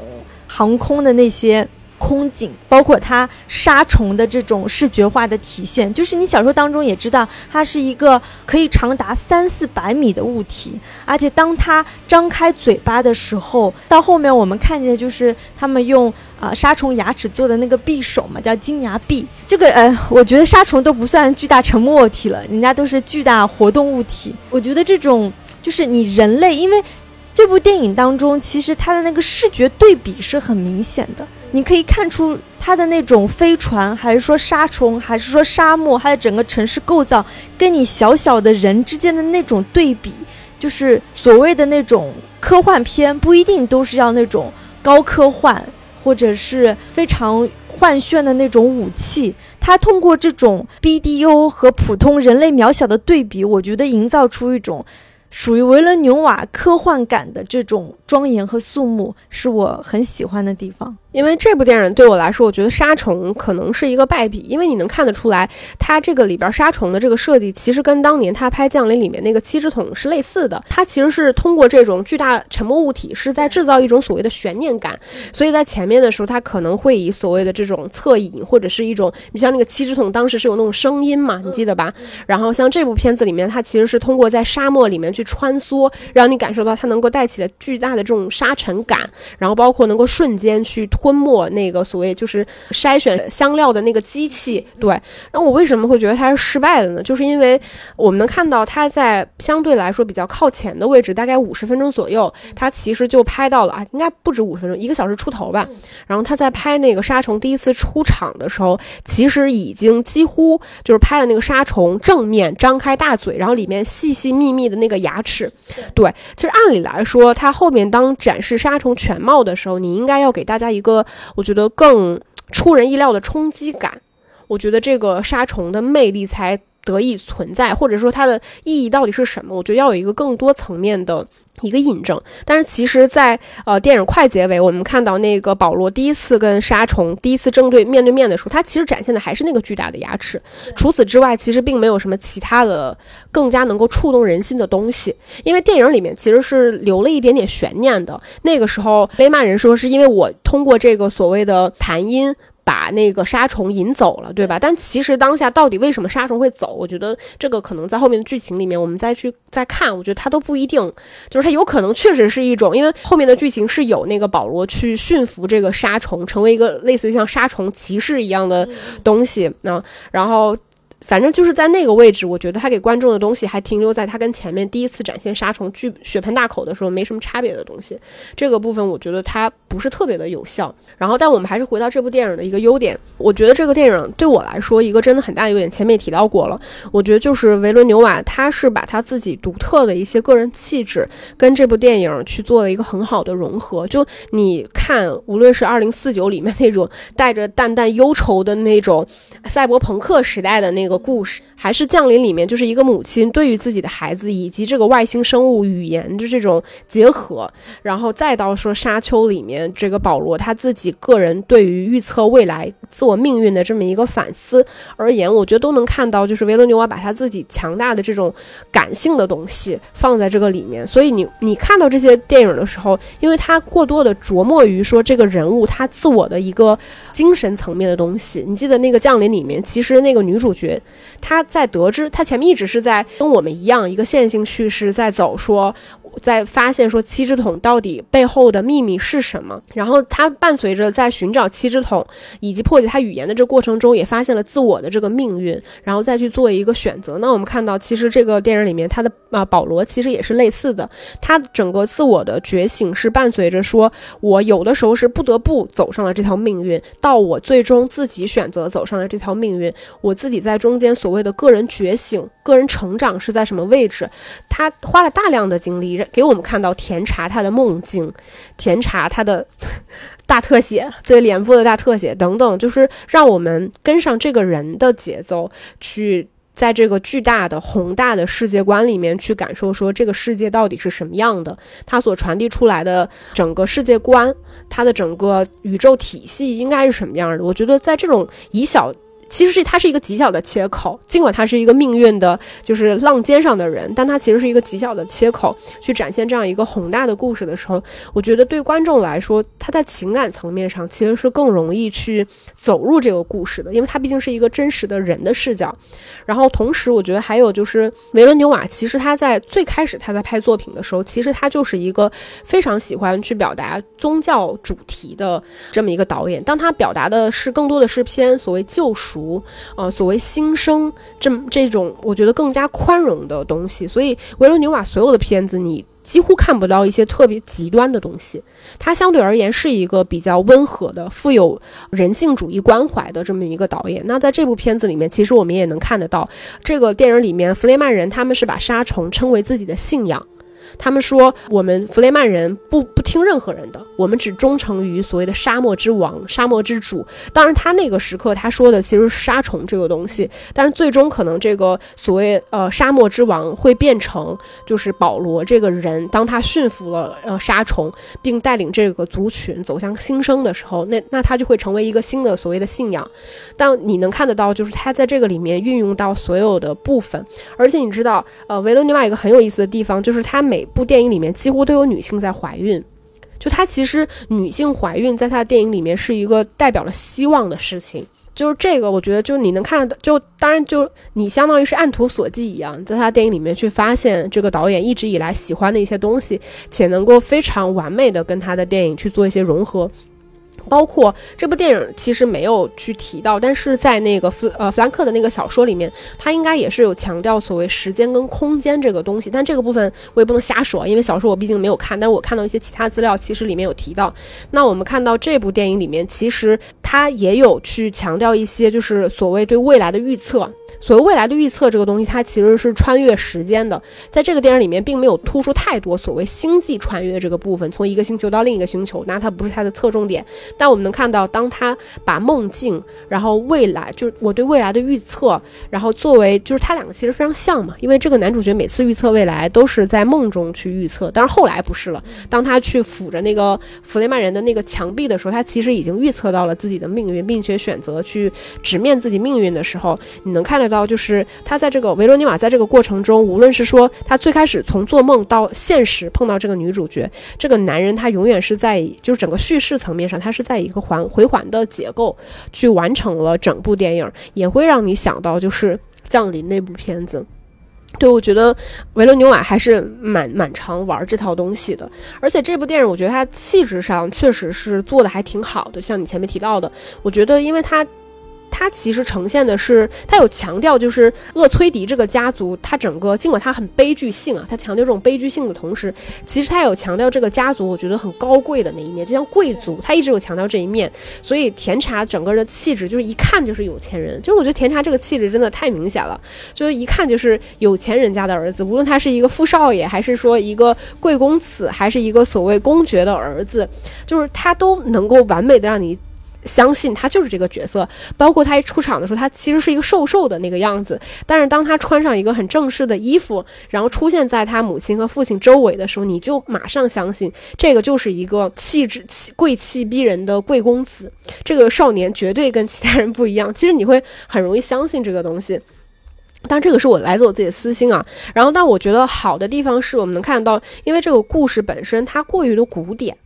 航空的那些。空景，包括它杀虫的这种视觉化的体现，就是你小说当中也知道，它是一个可以长达三四百米的物体，而且当它张开嘴巴的时候，到后面我们看见就是他们用啊杀虫牙齿做的那个匕首嘛，叫金牙匕。这个呃，我觉得杀虫都不算巨大沉默物体了，人家都是巨大活动物体。我觉得这种就是你人类，因为这部电影当中，其实它的那个视觉对比是很明显的。你可以看出它的那种飞船，还是说沙虫，还是说沙漠，它的整个城市构造，跟你小小的人之间的那种对比，就是所谓的那种科幻片，不一定都是要那种高科幻，或者是非常幻炫的那种武器。它通过这种 BDO 和普通人类渺小的对比，我觉得营造出一种。属于维伦纽瓦科幻感的这种庄严和肃穆，是我很喜欢的地方。因为这部电影对我来说，我觉得杀虫可能是一个败笔，因为你能看得出来，它这个里边杀虫的这个设计，其实跟当年他拍《降临》里面那个七只桶是类似的。它其实是通过这种巨大沉默物体，是在制造一种所谓的悬念感。所以在前面的时候，它可能会以所谓的这种侧影，或者是一种，你像那个七只桶当时是有那种声音嘛，你记得吧？然后像这部片子里面，它其实是通过在沙漠里面去穿梭，让你感受到它能够带起了巨大的这种沙尘感，然后包括能够瞬间去。吞没那个所谓就是筛选香料的那个机器，对。然后我为什么会觉得它是失败的呢？就是因为我们能看到它在相对来说比较靠前的位置，大概五十分钟左右，它其实就拍到了啊，应该不止五十分钟，一个小时出头吧。然后他在拍那个沙虫第一次出场的时候，其实已经几乎就是拍了那个沙虫正面张开大嘴，然后里面细细密密的那个牙齿。对，其实按理来说，它后面当展示杀虫全貌的时候，你应该要给大家一个。我觉得更出人意料的冲击感，我觉得这个杀虫的魅力才得以存在，或者说它的意义到底是什么？我觉得要有一个更多层面的。一个印证，但是其实，在呃电影快结尾，我们看到那个保罗第一次跟沙虫第一次正对面对面的时候，他其实展现的还是那个巨大的牙齿。除此之外，其实并没有什么其他的更加能够触动人心的东西。因为电影里面其实是留了一点点悬念的。那个时候，雷曼人说是因为我通过这个所谓的弹音。把那个沙虫引走了，对吧？但其实当下到底为什么沙虫会走？我觉得这个可能在后面的剧情里面我们再去再看，我觉得它都不一定，就是它有可能确实是一种，因为后面的剧情是有那个保罗去驯服这个沙虫，成为一个类似于像沙虫骑士一样的东西，那然后。反正就是在那个位置，我觉得他给观众的东西还停留在他跟前面第一次展现杀虫巨血盆大口的时候没什么差别的东西。这个部分我觉得它不是特别的有效。然后，但我们还是回到这部电影的一个优点，我觉得这个电影对我来说一个真的很大的优点，前面也提到过了。我觉得就是维伦纽瓦，他是把他自己独特的一些个人气质跟这部电影去做了一个很好的融合。就你看，无论是二零四九里面那种带着淡淡忧愁的那种赛博朋克时代的那个。个故事还是降临里面，就是一个母亲对于自己的孩子以及这个外星生物语言的这种结合，然后再到说沙丘里面这个保罗他自己个人对于预测未来自我命运的这么一个反思而言，我觉得都能看到，就是维伦纽瓦把他自己强大的这种感性的东西放在这个里面。所以你你看到这些电影的时候，因为他过多的琢磨于说这个人物他自我的一个精神层面的东西。你记得那个降临里面，其实那个女主角。他在得知，他前面一直是在跟我们一样，一个线性叙事在走，说。在发现说七只桶到底背后的秘密是什么，然后他伴随着在寻找七只桶以及破解他语言的这过程中，也发现了自我的这个命运，然后再去做一个选择。那我们看到，其实这个电影里面他的啊保罗其实也是类似的，他整个自我的觉醒是伴随着说我有的时候是不得不走上了这条命运，到我最终自己选择走上了这条命运，我自己在中间所谓的个人觉醒、个人成长是在什么位置？他花了大量的精力。给我们看到甜茶他的梦境，甜茶他的 [laughs] 大特写，对脸部的大特写等等，就是让我们跟上这个人的节奏，去在这个巨大的宏大的世界观里面去感受，说这个世界到底是什么样的，它所传递出来的整个世界观，它的整个宇宙体系应该是什么样的？我觉得在这种以小。其实是它是一个极小的切口，尽管他是一个命运的，就是浪尖上的人，但他其实是一个极小的切口，去展现这样一个宏大的故事的时候，我觉得对观众来说，他在情感层面上其实是更容易去走入这个故事的，因为他毕竟是一个真实的人的视角。然后同时，我觉得还有就是维伦纽瓦，其实他在最开始他在拍作品的时候，其实他就是一个非常喜欢去表达宗教主题的这么一个导演。当他表达的是更多的是偏所谓救赎。如，呃，所谓新生这这种，我觉得更加宽容的东西。所以维伦纽瓦所有的片子，你几乎看不到一些特别极端的东西。他相对而言是一个比较温和的、富有人性主义关怀的这么一个导演。那在这部片子里面，其实我们也能看得到，这个电影里面弗雷曼人他们是把杀虫称为自己的信仰。他们说，我们弗雷曼人不不听任何人的，我们只忠诚于所谓的沙漠之王、沙漠之主。当然，他那个时刻他说的其实是杀虫这个东西，但是最终可能这个所谓呃沙漠之王会变成就是保罗这个人，当他驯服了呃杀虫，并带领这个族群走向新生的时候，那那他就会成为一个新的所谓的信仰。但你能看得到，就是他在这个里面运用到所有的部分，而且你知道，呃，维伦纽瓦一个很有意思的地方，就是他每每部电影里面几乎都有女性在怀孕，就她其实女性怀孕在她的电影里面是一个代表了希望的事情，就是这个我觉得就你能看得到，就当然就你相当于是按图索骥一样，在他电影里面去发现这个导演一直以来喜欢的一些东西，且能够非常完美的跟他的电影去做一些融合。包括这部电影其实没有去提到，但是在那个弗呃弗兰克的那个小说里面，他应该也是有强调所谓时间跟空间这个东西。但这个部分我也不能瞎说，因为小说我毕竟没有看。但是我看到一些其他资料，其实里面有提到。那我们看到这部电影里面，其实他也有去强调一些，就是所谓对未来的预测。所谓未来的预测这个东西，它其实是穿越时间的。在这个电影里面，并没有突出太多所谓星际穿越这个部分，从一个星球到另一个星球，那它不是它的侧重点。但我们能看到，当他把梦境，然后未来，就是我对未来的预测，然后作为，就是他两个其实非常像嘛。因为这个男主角每次预测未来都是在梦中去预测，但是后来不是了。当他去抚着那个弗雷曼人的那个墙壁的时候，他其实已经预测到了自己的命运，并且选择去直面自己命运的时候，你能看到。到，就是他在这个维罗妮瓦在这个过程中，无论是说他最开始从做梦到现实碰到这个女主角，这个男人他永远是在就是整个叙事层面上，他是在一个环回环的结构去完成了整部电影，也会让你想到就是《降临》那部片子。对，我觉得维罗纽瓦还是蛮蛮常玩这套东西的，而且这部电影我觉得它气质上确实是做的还挺好的，像你前面提到的，我觉得因为它。它其实呈现的是，它有强调，就是厄崔迪这个家族，它整个尽管它很悲剧性啊，它强调这种悲剧性的同时，其实它有强调这个家族，我觉得很高贵的那一面，就像贵族，它一直有强调这一面。所以甜茶整个的气质就是一看就是有钱人，就是我觉得甜茶这个气质真的太明显了，就是一看就是有钱人家的儿子，无论他是一个富少爷，还是说一个贵公子，还是一个所谓公爵的儿子，就是他都能够完美的让你。相信他就是这个角色，包括他一出场的时候，他其实是一个瘦瘦的那个样子。但是当他穿上一个很正式的衣服，然后出现在他母亲和父亲周围的时候，你就马上相信这个就是一个气质气贵气逼人的贵公子。这个少年绝对跟其他人不一样。其实你会很容易相信这个东西。但这个是我来自我自己的私心啊。然后，但我觉得好的地方是我们能看到，因为这个故事本身它过于的古典。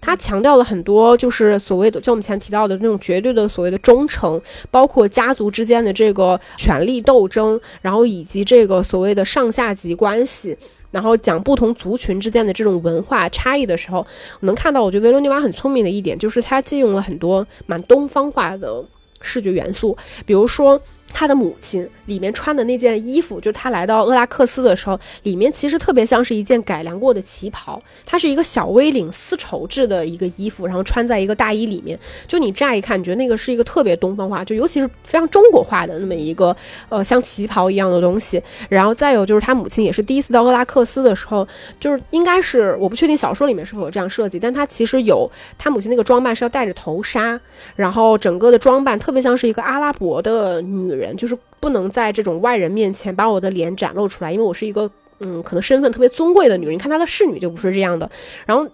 他强调了很多，就是所谓的，就我们前提到的那种绝对的所谓的忠诚，包括家族之间的这个权力斗争，然后以及这个所谓的上下级关系，然后讲不同族群之间的这种文化差异的时候，我能看到，我觉得维罗妮瓦很聪明的一点，就是他借用了很多蛮东方化的视觉元素，比如说。他的母亲里面穿的那件衣服，就是他来到厄拉克斯的时候，里面其实特别像是一件改良过的旗袍。它是一个小 V 领丝绸制的一个衣服，然后穿在一个大衣里面。就你乍一看，你觉得那个是一个特别东方化，就尤其是非常中国化的那么一个呃像旗袍一样的东西。然后再有就是他母亲也是第一次到厄拉克斯的时候，就是应该是我不确定小说里面是否有这样设计，但他其实有他母亲那个装扮是要戴着头纱，然后整个的装扮特别像是一个阿拉伯的女。人人就是不能在这种外人面前把我的脸展露出来，因为我是一个嗯，可能身份特别尊贵的女人。你看她的侍女就不是这样的。然后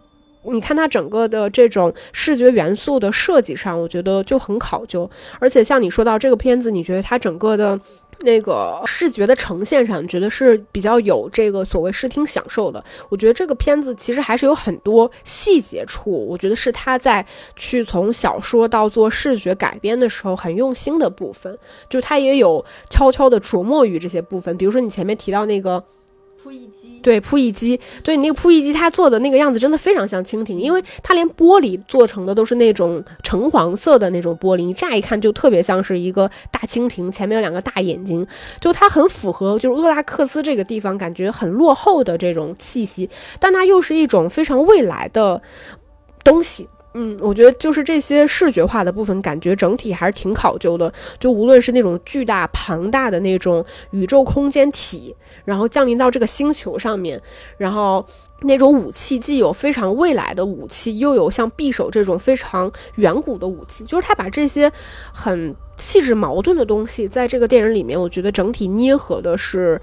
你看她整个的这种视觉元素的设计上，我觉得就很考究。而且像你说到这个片子，你觉得它整个的。那个视觉的呈现上，觉得是比较有这个所谓视听享受的。我觉得这个片子其实还是有很多细节处，我觉得是他在去从小说到做视觉改编的时候很用心的部分，就他也有悄悄的琢磨于这些部分。比如说你前面提到那个。扑翼机对扑翼机，对你那个扑翼机，它做的那个样子真的非常像蜻蜓，因为它连玻璃做成的都是那种橙黄色的那种玻璃，你乍一看就特别像是一个大蜻蜓，前面有两个大眼睛，就它很符合就是厄拉克斯这个地方感觉很落后的这种气息，但它又是一种非常未来的东西。嗯，我觉得就是这些视觉化的部分，感觉整体还是挺考究的。就无论是那种巨大庞大的那种宇宙空间体，然后降临到这个星球上面，然后那种武器既有非常未来的武器，又有像匕首这种非常远古的武器，就是他把这些很气质矛盾的东西，在这个电影里面，我觉得整体捏合的是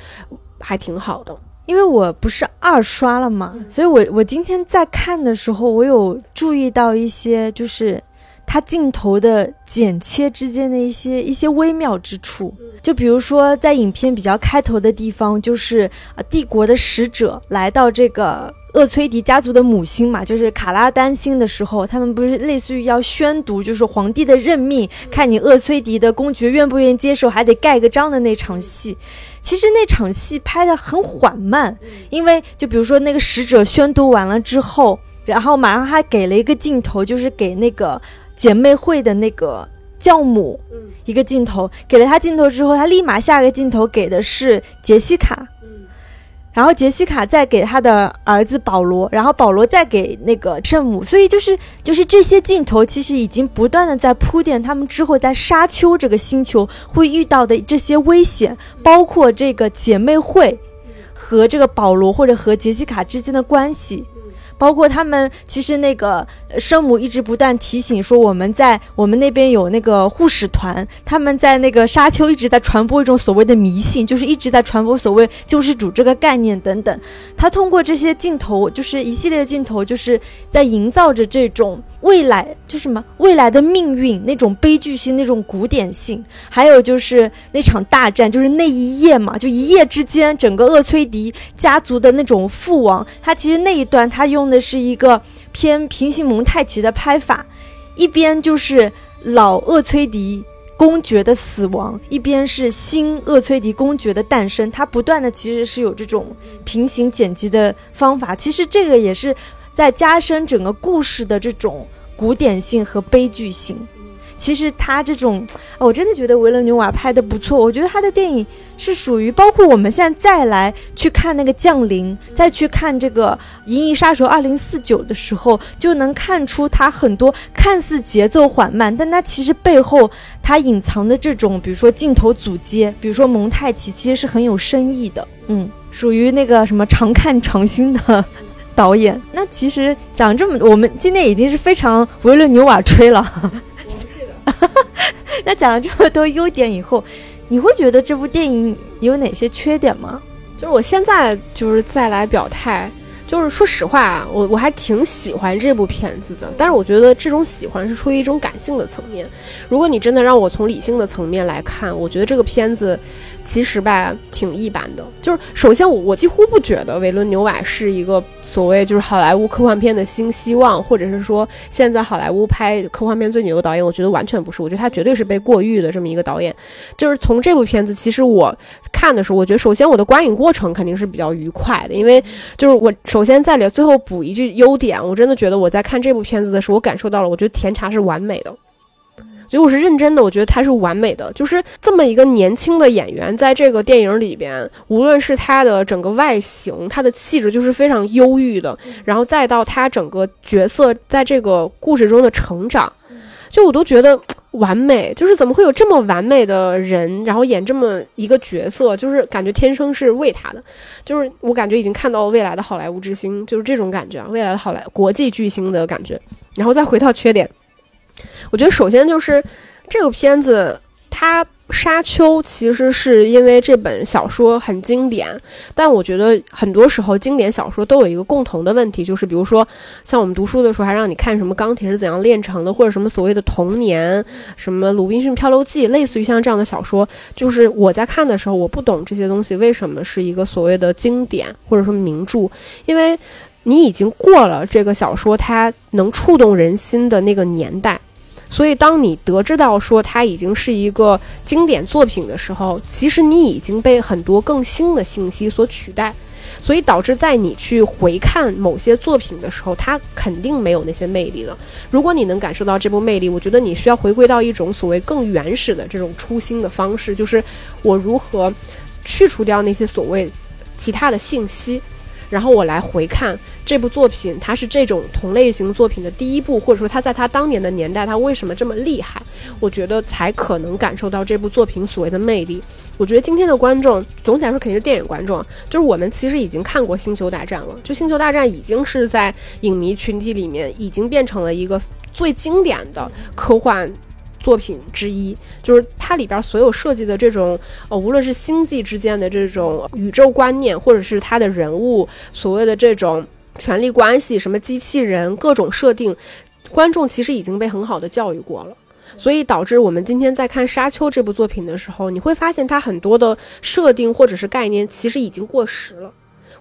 还挺好的。因为我不是二刷了嘛，所以我我今天在看的时候，我有注意到一些，就是它镜头的剪切之间的一些一些微妙之处。就比如说在影片比较开头的地方，就是啊帝国的使者来到这个厄崔迪家族的母星嘛，就是卡拉丹星的时候，他们不是类似于要宣读，就是皇帝的任命，看你厄崔迪的公爵愿不愿意接受，还得盖个章的那场戏。其实那场戏拍的很缓慢，因为就比如说那个使者宣读完了之后，然后马上还给了一个镜头，就是给那个姐妹会的那个教母一个镜头，给了他镜头之后，他立马下个镜头给的是杰西卡。然后杰西卡再给他的儿子保罗，然后保罗再给那个圣母，所以就是就是这些镜头其实已经不断的在铺垫他们之后在沙丘这个星球会遇到的这些危险，包括这个姐妹会和这个保罗或者和杰西卡之间的关系。包括他们其实那个生母一直不断提醒说，我们在我们那边有那个护士团，他们在那个沙丘一直在传播一种所谓的迷信，就是一直在传播所谓救世主这个概念等等。他通过这些镜头，就是一系列的镜头，就是在营造着这种未来，就什么未来的命运那种悲剧性、那种古典性，还有就是那场大战，就是那一夜嘛，就一夜之间，整个厄崔迪家族的那种父王。他其实那一段他用的是一个偏平行蒙太奇的拍法，一边就是老厄崔迪。公爵的死亡，一边是新厄崔迪公爵的诞生，它不断的其实是有这种平行剪辑的方法。其实这个也是在加深整个故事的这种古典性和悲剧性。其实他这种，我真的觉得维伦纽瓦拍的不错。我觉得他的电影是属于，包括我们现在再来去看那个《降临》，再去看这个《银翼杀手二零四九》的时候，就能看出他很多看似节奏缓慢，但他其实背后他隐藏的这种，比如说镜头组接，比如说蒙太奇，其实是很有深意的。嗯，属于那个什么常看常新的导演。那其实讲这么，我们今天已经是非常维伦纽瓦吹了。[laughs] 那讲了这么多优点以后，你会觉得这部电影有哪些缺点吗？就是我现在就是再来表态，就是说实话啊，我我还挺喜欢这部片子的。但是我觉得这种喜欢是出于一种感性的层面。如果你真的让我从理性的层面来看，我觉得这个片子。其实吧，挺一般的。就是首先，我我几乎不觉得维伦纽瓦是一个所谓就是好莱坞科幻片的新希望，或者是说现在好莱坞拍科幻片最牛的导演。我觉得完全不是，我觉得他绝对是被过誉的这么一个导演。就是从这部片子，其实我看的时候，我觉得首先我的观影过程肯定是比较愉快的，因为就是我首先在里最后补一句优点，我真的觉得我在看这部片子的时候，我感受到了，我觉得甜茶是完美的。所以我是认真的，我觉得他是完美的，就是这么一个年轻的演员，在这个电影里边，无论是他的整个外形，他的气质就是非常忧郁的，然后再到他整个角色在这个故事中的成长，就我都觉得完美。就是怎么会有这么完美的人，然后演这么一个角色，就是感觉天生是为他的，就是我感觉已经看到了未来的好莱坞之星，就是这种感觉啊，未来的好莱国际巨星的感觉。然后再回到缺点。我觉得首先就是这个片子，它《沙丘》其实是因为这本小说很经典，但我觉得很多时候经典小说都有一个共同的问题，就是比如说像我们读书的时候还让你看什么《钢铁是怎样炼成的》，或者什么所谓的童年，什么《鲁滨逊漂流记》，类似于像这样的小说，就是我在看的时候我不懂这些东西为什么是一个所谓的经典或者说名著，因为。你已经过了这个小说它能触动人心的那个年代，所以当你得知到说它已经是一个经典作品的时候，其实你已经被很多更新的信息所取代，所以导致在你去回看某些作品的时候，它肯定没有那些魅力了。如果你能感受到这部魅力，我觉得你需要回归到一种所谓更原始的这种初心的方式，就是我如何去除掉那些所谓其他的信息。然后我来回看这部作品，它是这种同类型作品的第一部，或者说它在它当年的年代，它为什么这么厉害？我觉得才可能感受到这部作品所谓的魅力。我觉得今天的观众，总体来说肯定是电影观众，就是我们其实已经看过《星球大战》了，就《星球大战》已经是在影迷群体里面已经变成了一个最经典的科幻。作品之一就是它里边所有设计的这种，呃，无论是星际之间的这种宇宙观念，或者是它的人物所谓的这种权力关系，什么机器人各种设定，观众其实已经被很好的教育过了，所以导致我们今天在看《沙丘》这部作品的时候，你会发现它很多的设定或者是概念其实已经过时了。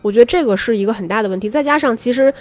我觉得这个是一个很大的问题，再加上其实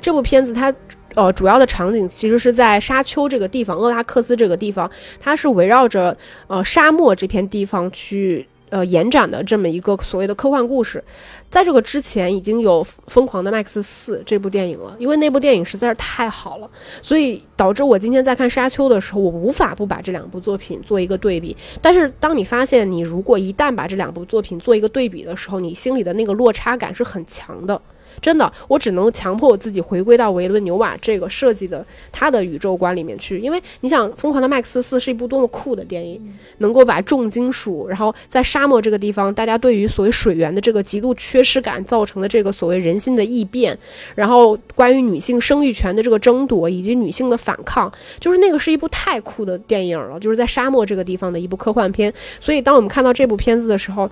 这部片子它。呃，主要的场景其实是在沙丘这个地方，厄拉克斯这个地方，它是围绕着呃沙漠这片地方去呃延展的这么一个所谓的科幻故事。在这个之前，已经有《疯狂的麦克斯四》这部电影了，因为那部电影实在是太好了，所以导致我今天在看沙丘的时候，我无法不把这两部作品做一个对比。但是，当你发现你如果一旦把这两部作品做一个对比的时候，你心里的那个落差感是很强的。真的，我只能强迫我自己回归到维伦纽瓦这个设计的他的宇宙观里面去，因为你想，《疯狂的麦克斯四》是一部多么酷的电影，能够把重金属，然后在沙漠这个地方，大家对于所谓水源的这个极度缺失感造成的这个所谓人心的异变，然后关于女性生育权的这个争夺以及女性的反抗，就是那个是一部太酷的电影了，就是在沙漠这个地方的一部科幻片。所以，当我们看到这部片子的时候，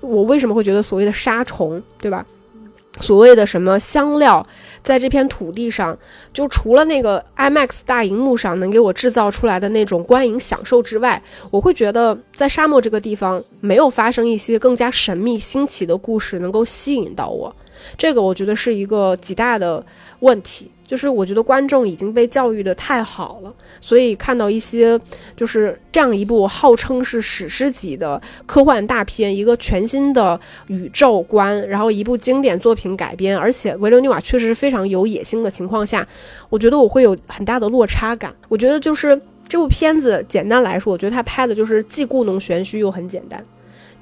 我为什么会觉得所谓的杀虫，对吧？所谓的什么香料，在这片土地上，就除了那个 IMAX 大荧幕上能给我制造出来的那种观影享受之外，我会觉得在沙漠这个地方没有发生一些更加神秘新奇的故事能够吸引到我。这个我觉得是一个极大的问题。就是我觉得观众已经被教育的太好了，所以看到一些就是这样一部号称是史诗级的科幻大片，一个全新的宇宙观，然后一部经典作品改编，而且维伦纽瓦确实是非常有野心的情况下，我觉得我会有很大的落差感。我觉得就是这部片子简单来说，我觉得他拍的就是既故弄玄虚又很简单。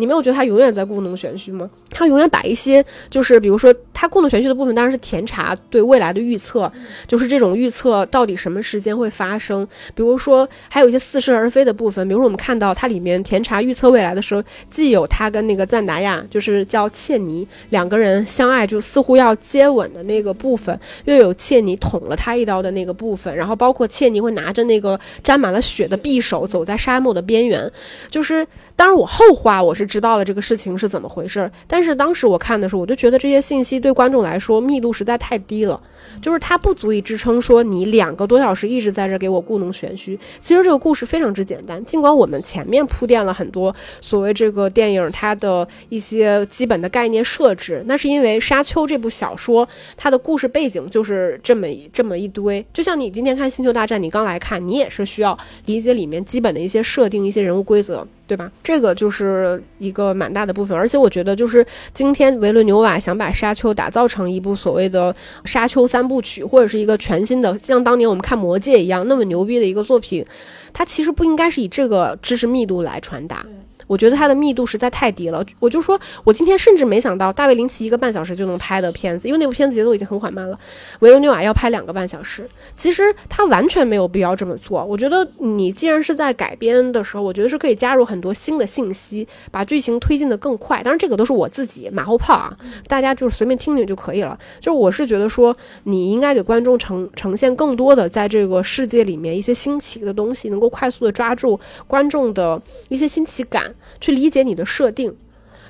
你没有觉得他永远在故弄玄虚吗？他永远把一些就是比如说他故弄玄虚的部分，当然是甜茶对未来的预测，就是这种预测到底什么时间会发生。比如说还有一些似是而非的部分，比如说我们看到它里面甜茶预测未来的时候，既有他跟那个赞达亚，就是叫切尼两个人相爱，就似乎要接吻的那个部分，又有切尼捅了他一刀的那个部分，然后包括切尼会拿着那个沾满了血的匕首走在沙漠的边缘，就是当然我后话我是。知道了这个事情是怎么回事，但是当时我看的时候，我就觉得这些信息对观众来说密度实在太低了，就是它不足以支撑说你两个多小时一直在这给我故弄玄虚。其实这个故事非常之简单，尽管我们前面铺垫了很多所谓这个电影它的一些基本的概念设置，那是因为《沙丘》这部小说它的故事背景就是这么这么一堆。就像你今天看《星球大战》，你刚来看，你也是需要理解里面基本的一些设定、一些人物规则。对吧？这个就是一个蛮大的部分，而且我觉得，就是今天维伦纽瓦想把《沙丘》打造成一部所谓的《沙丘三三部曲》，或者是一个全新的，像当年我们看《魔戒》一样那么牛逼的一个作品，它其实不应该是以这个知识密度来传达。我觉得它的密度实在太低了，我就说，我今天甚至没想到大卫林奇一个半小时就能拍的片子，因为那部片子节奏已经很缓慢了。维罗纽瓦要拍两个半小时，其实他完全没有必要这么做。我觉得你既然是在改编的时候，我觉得是可以加入很多新的信息，把剧情推进的更快。当然，这个都是我自己马后炮啊，大家就是随便听听就可以了。就是我是觉得说，你应该给观众呈呈现更多的在这个世界里面一些新奇的东西，能够快速的抓住观众的一些新奇感。去理解你的设定，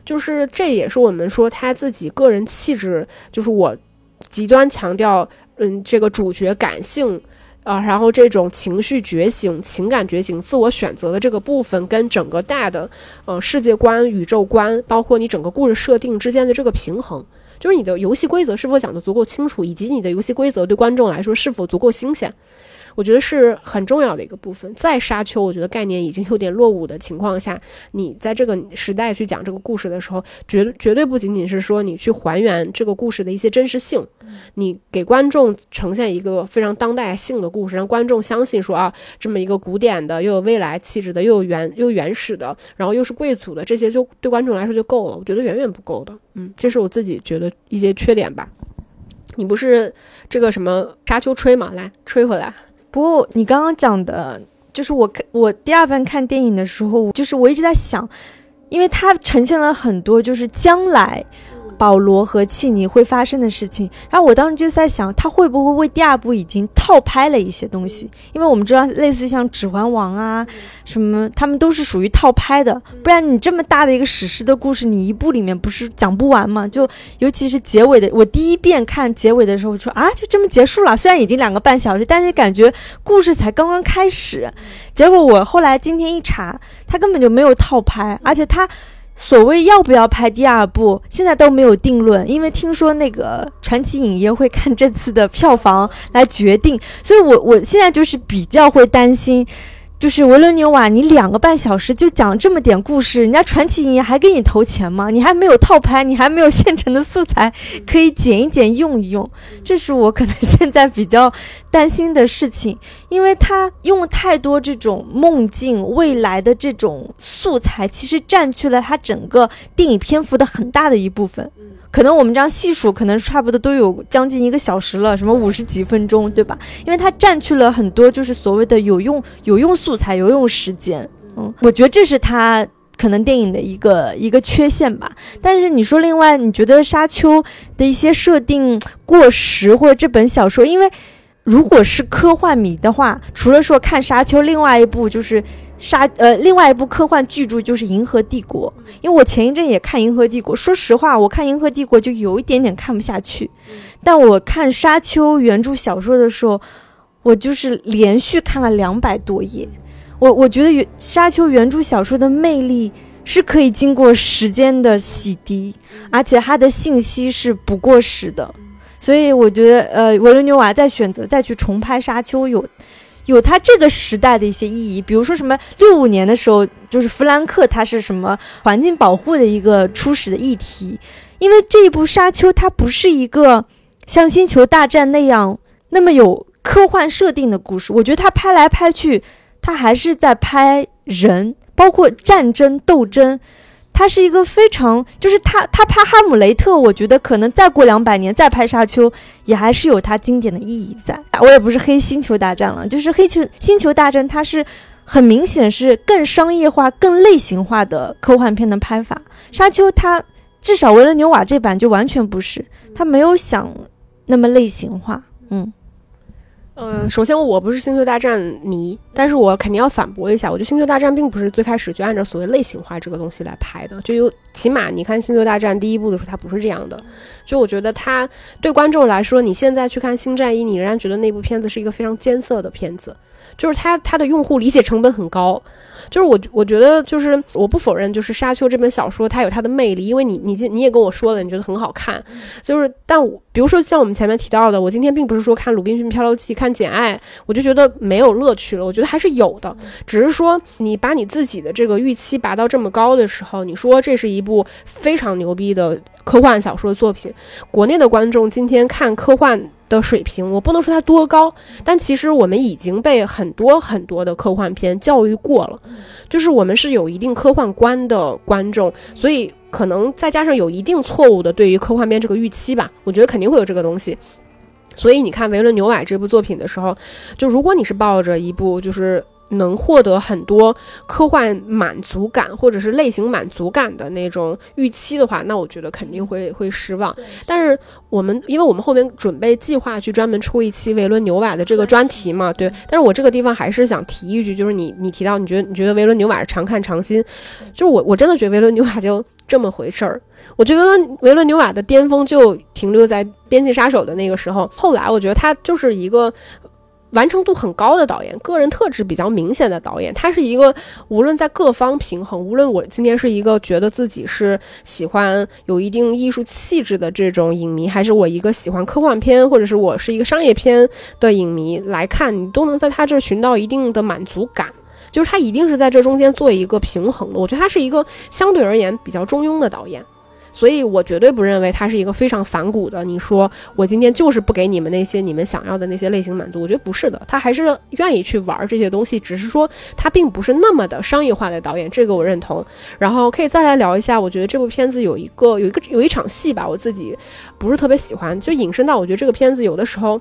就是这也是我们说他自己个人气质，就是我极端强调，嗯，这个主角感性啊，然后这种情绪觉醒、情感觉醒、自我选择的这个部分，跟整个大的呃世界观、宇宙观，包括你整个故事设定之间的这个平衡，就是你的游戏规则是否讲得足够清楚，以及你的游戏规则对观众来说是否足够新鲜。我觉得是很重要的一个部分，在沙丘，我觉得概念已经有点落伍的情况下，你在这个时代去讲这个故事的时候，绝绝对不仅仅是说你去还原这个故事的一些真实性，你给观众呈现一个非常当代性的故事，让观众相信说啊，这么一个古典的又有未来气质的又有原又原始的，然后又是贵族的这些，就对观众来说就够了。我觉得远远不够的，嗯，这是我自己觉得一些缺点吧。你不是这个什么沙丘吹吗？来吹回来。不过你刚刚讲的，就是我看我第二遍看电影的时候，就是我一直在想，因为它呈现了很多就是将来。保罗和契尼会发生的事情，然后我当时就在想，他会不会为第二部已经套拍了一些东西？因为我们知道，类似像《指环王》啊，什么，他们都是属于套拍的。不然你这么大的一个史诗的故事，你一部里面不是讲不完吗？就尤其是结尾的，我第一遍看结尾的时候我说啊，就这么结束了。虽然已经两个半小时，但是感觉故事才刚刚开始。结果我后来今天一查，他根本就没有套拍，而且他。所谓要不要拍第二部，现在都没有定论，因为听说那个传奇影业会看这次的票房来决定，所以我我现在就是比较会担心，就是维伦纽瓦，你两个半小时就讲这么点故事，人家传奇影业还给你投钱吗？你还没有套拍，你还没有现成的素材可以剪一剪用一用，这是我可能现在比较担心的事情，因为他用太多这种梦境未来的这种素材，其实占据了他整个电影篇幅的很大的一部分。可能我们这样细数，可能差不多都有将近一个小时了，什么五十几分钟，对吧？因为它占据了很多就是所谓的有用有用素材、有用时间。嗯，我觉得这是它可能电影的一个一个缺陷吧。但是你说另外，你觉得沙丘的一些设定过时，或者这本小说，因为如果是科幻迷的话，除了说看沙丘，另外一部就是。沙呃，另外一部科幻巨著就是《银河帝国》，因为我前一阵也看《银河帝国》，说实话，我看《银河帝国》就有一点点看不下去。但我看《沙丘》原著小说的时候，我就是连续看了两百多页。我我觉得原《沙丘》原著小说的魅力是可以经过时间的洗涤，而且它的信息是不过时的。所以我觉得，呃，维伦纽瓦在选择再去重拍《沙丘》有。有它这个时代的一些意义，比如说什么六五年的时候，就是弗兰克他是什么环境保护的一个初始的议题，因为这一部《沙丘》它不是一个像《星球大战》那样那么有科幻设定的故事，我觉得它拍来拍去，它还是在拍人，包括战争斗争。它是一个非常，就是他他拍《哈姆雷特》，我觉得可能再过两百年再拍《沙丘》，也还是有它经典的意义在。我也不是黑《星球大战》了，就是黑球《星球大战》，它是很明显是更商业化、更类型化的科幻片的拍法。《沙丘》它至少维伦纽瓦这版就完全不是，他没有想那么类型化，嗯。嗯，首先我不是星球大战迷，但是我肯定要反驳一下，我觉得星球大战并不是最开始就按照所谓类型化这个东西来拍的，就有起码你看星球大战第一部的时候，它不是这样的。就我觉得它对观众来说，你现在去看星战一，你仍然觉得那部片子是一个非常艰涩的片子。就是它，它的用户理解成本很高。就是我，我觉得就是我不否认，就是《沙丘》这本小说它有它的魅力，因为你，你今你也跟我说了，你觉得很好看。就是，但我比如说像我们前面提到的，我今天并不是说看《鲁滨逊漂流记》、看《简爱》，我就觉得没有乐趣了。我觉得还是有的，只是说你把你自己的这个预期拔到这么高的时候，你说这是一部非常牛逼的科幻小说作品，国内的观众今天看科幻。的水平，我不能说它多高，但其实我们已经被很多很多的科幻片教育过了，就是我们是有一定科幻观的观众，所以可能再加上有一定错误的对于科幻片这个预期吧，我觉得肯定会有这个东西。所以你看维伦纽瓦这部作品的时候，就如果你是抱着一部就是。能获得很多科幻满足感或者是类型满足感的那种预期的话，那我觉得肯定会会失望。但是我们因为我们后面准备计划去专门出一期维伦纽瓦的这个专题嘛，对。但是我这个地方还是想提一句，就是你你提到你觉得你觉得维伦纽瓦是常看常新，就是我我真的觉得维伦纽瓦就这么回事儿。我觉得维伦纽瓦的巅峰就停留在《边境杀手》的那个时候，后来我觉得他就是一个。完成度很高的导演，个人特质比较明显的导演，他是一个无论在各方平衡，无论我今天是一个觉得自己是喜欢有一定艺术气质的这种影迷，还是我一个喜欢科幻片或者是我是一个商业片的影迷来看，你都能在他这寻到一定的满足感，就是他一定是在这中间做一个平衡的。我觉得他是一个相对而言比较中庸的导演。所以我绝对不认为它是一个非常反骨的。你说我今天就是不给你们那些你们想要的那些类型满足，我觉得不是的，他还是愿意去玩这些东西，只是说他并不是那么的商业化的导演，这个我认同。然后可以再来聊一下，我觉得这部片子有一个有一个有一场戏吧，我自己不是特别喜欢，就引申到我觉得这个片子有的时候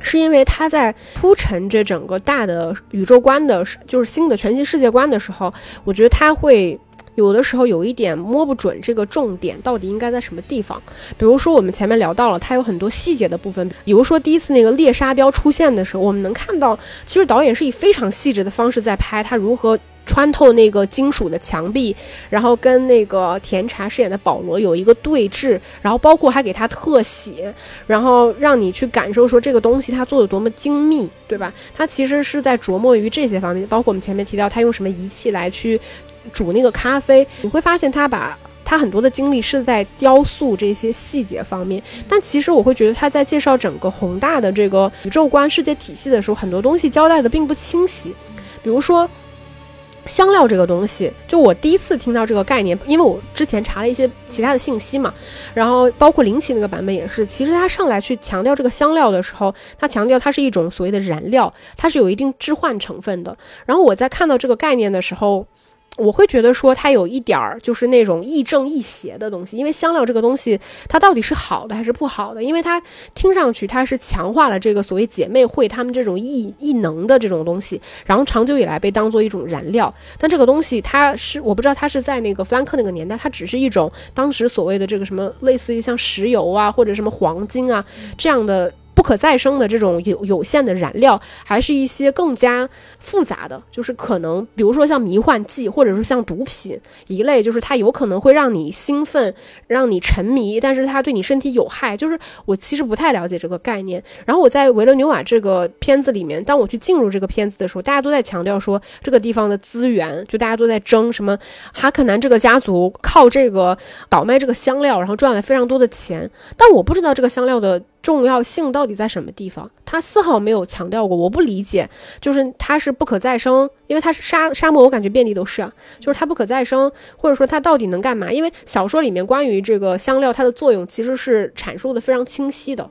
是因为他在铺陈这整个大的宇宙观的，就是新的全新世界观的时候，我觉得他会。有的时候有一点摸不准这个重点到底应该在什么地方，比如说我们前面聊到了，它有很多细节的部分，比如说第一次那个猎杀标出现的时候，我们能看到，其实导演是以非常细致的方式在拍他如何穿透那个金属的墙壁，然后跟那个甜茶饰演的保罗有一个对峙，然后包括还给他特写，然后让你去感受说这个东西他做的多么精密，对吧？他其实是在琢磨于这些方面，包括我们前面提到他用什么仪器来去。煮那个咖啡，你会发现他把他很多的精力是在雕塑这些细节方面，但其实我会觉得他在介绍整个宏大的这个宇宙观、世界体系的时候，很多东西交代的并不清晰。比如说。香料这个东西，就我第一次听到这个概念，因为我之前查了一些其他的信息嘛，然后包括林奇那个版本也是，其实他上来去强调这个香料的时候，他强调它是一种所谓的燃料，它是有一定置换成分的。然后我在看到这个概念的时候。我会觉得说它有一点儿就是那种亦正亦邪的东西，因为香料这个东西它到底是好的还是不好的？因为它听上去它是强化了这个所谓姐妹会他们这种异异能的这种东西，然后长久以来被当做一种燃料。但这个东西它是我不知道它是在那个弗兰克那个年代，它只是一种当时所谓的这个什么类似于像石油啊或者什么黄金啊这样的。不可再生的这种有有限的燃料，还是一些更加复杂的，就是可能，比如说像迷幻剂，或者说像毒品一类，就是它有可能会让你兴奋，让你沉迷，但是它对你身体有害。就是我其实不太了解这个概念。然后我在维伦纽瓦这个片子里面，当我去进入这个片子的时候，大家都在强调说这个地方的资源，就大家都在争什么哈克南这个家族靠这个倒卖这个香料，然后赚了非常多的钱。但我不知道这个香料的。重要性到底在什么地方？他丝毫没有强调过，我不理解。就是它是不可再生，因为它是沙沙漠，我感觉遍地都是啊。就是它不可再生，或者说它到底能干嘛？因为小说里面关于这个香料它的作用其实是阐述的非常清晰的，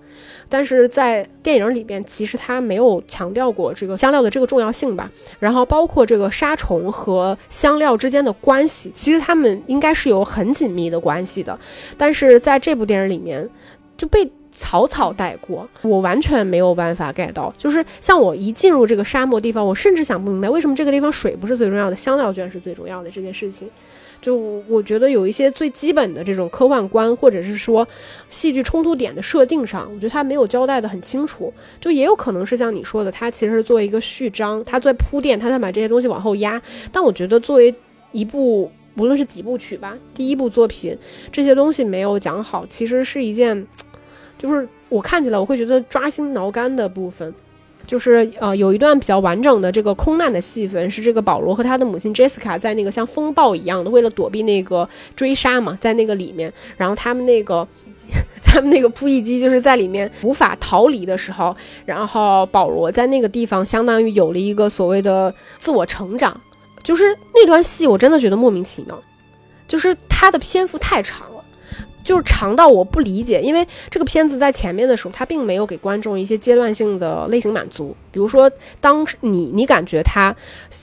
但是在电影里边其实它没有强调过这个香料的这个重要性吧。然后包括这个杀虫和香料之间的关系，其实他们应该是有很紧密的关系的，但是在这部电影里面就被。草草带过，我完全没有办法 get 到。就是像我一进入这个沙漠地方，我甚至想不明白为什么这个地方水不是最重要的，香料居然是最重要的这件事情。就我觉得有一些最基本的这种科幻观，或者是说戏剧冲突点的设定上，我觉得他没有交代的很清楚。就也有可能是像你说的，他其实是做一个序章，他在铺垫，他在把这些东西往后压。但我觉得作为一部无论是几部曲吧，第一部作品，这些东西没有讲好，其实是一件。就是我看起来我会觉得抓心挠肝的部分，就是呃有一段比较完整的这个空难的戏份，是这个保罗和他的母亲 Jessica 在那个像风暴一样的，为了躲避那个追杀嘛，在那个里面，然后他们那个 [laughs] 他们那个扑翼机就是在里面无法逃离的时候，然后保罗在那个地方相当于有了一个所谓的自我成长，就是那段戏我真的觉得莫名其妙，就是它的篇幅太长。就是长到我不理解，因为这个片子在前面的时候，它并没有给观众一些阶段性的类型满足。比如说，当你你感觉它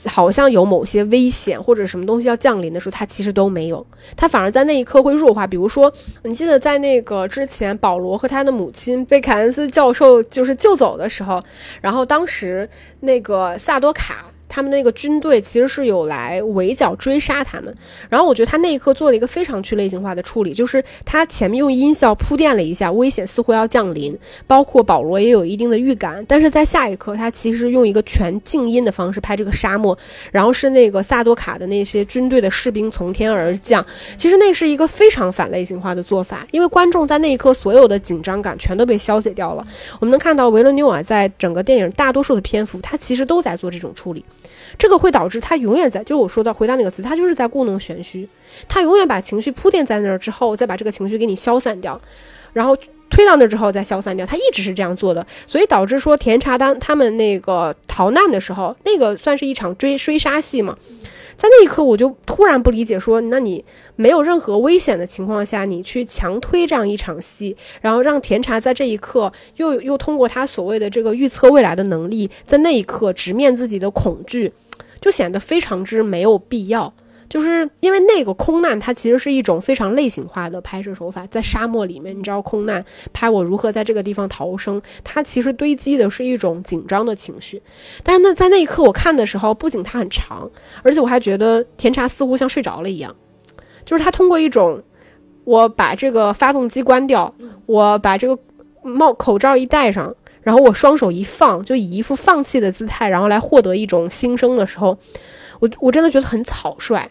好像有某些危险或者什么东西要降临的时候，它其实都没有，它反而在那一刻会弱化。比如说，你记得在那个之前，保罗和他的母亲被凯恩斯教授就是救走的时候，然后当时那个萨多卡。他们那个军队其实是有来围剿追杀他们，然后我觉得他那一刻做了一个非常去类型化的处理，就是他前面用音效铺垫了一下危险似乎要降临，包括保罗也有一定的预感，但是在下一刻他其实用一个全静音的方式拍这个沙漠，然后是那个萨多卡的那些军队的士兵从天而降，其实那是一个非常反类型化的做法，因为观众在那一刻所有的紧张感全都被消解掉了。我们能看到维伦纽瓦在整个电影大多数的篇幅，他其实都在做这种处理。这个会导致他永远在，就我说的回到那个词，他就是在故弄玄虚，他永远把情绪铺垫在那儿之后，再把这个情绪给你消散掉，然后推到那之后再消散掉，他一直是这样做的，所以导致说甜茶当他们那个逃难的时候，那个算是一场追追杀戏嘛。在那一刻，我就突然不理解，说，那你没有任何危险的情况下，你去强推这样一场戏，然后让甜茶在这一刻又又通过他所谓的这个预测未来的能力，在那一刻直面自己的恐惧，就显得非常之没有必要。就是因为那个空难，它其实是一种非常类型化的拍摄手法，在沙漠里面，你知道空难拍我如何在这个地方逃生，它其实堆积的是一种紧张的情绪。但是那在那一刻我看的时候，不仅它很长，而且我还觉得甜茶似乎像睡着了一样，就是他通过一种我把这个发动机关掉，我把这个帽口罩一戴上，然后我双手一放，就以一副放弃的姿态，然后来获得一种新生的时候，我我真的觉得很草率。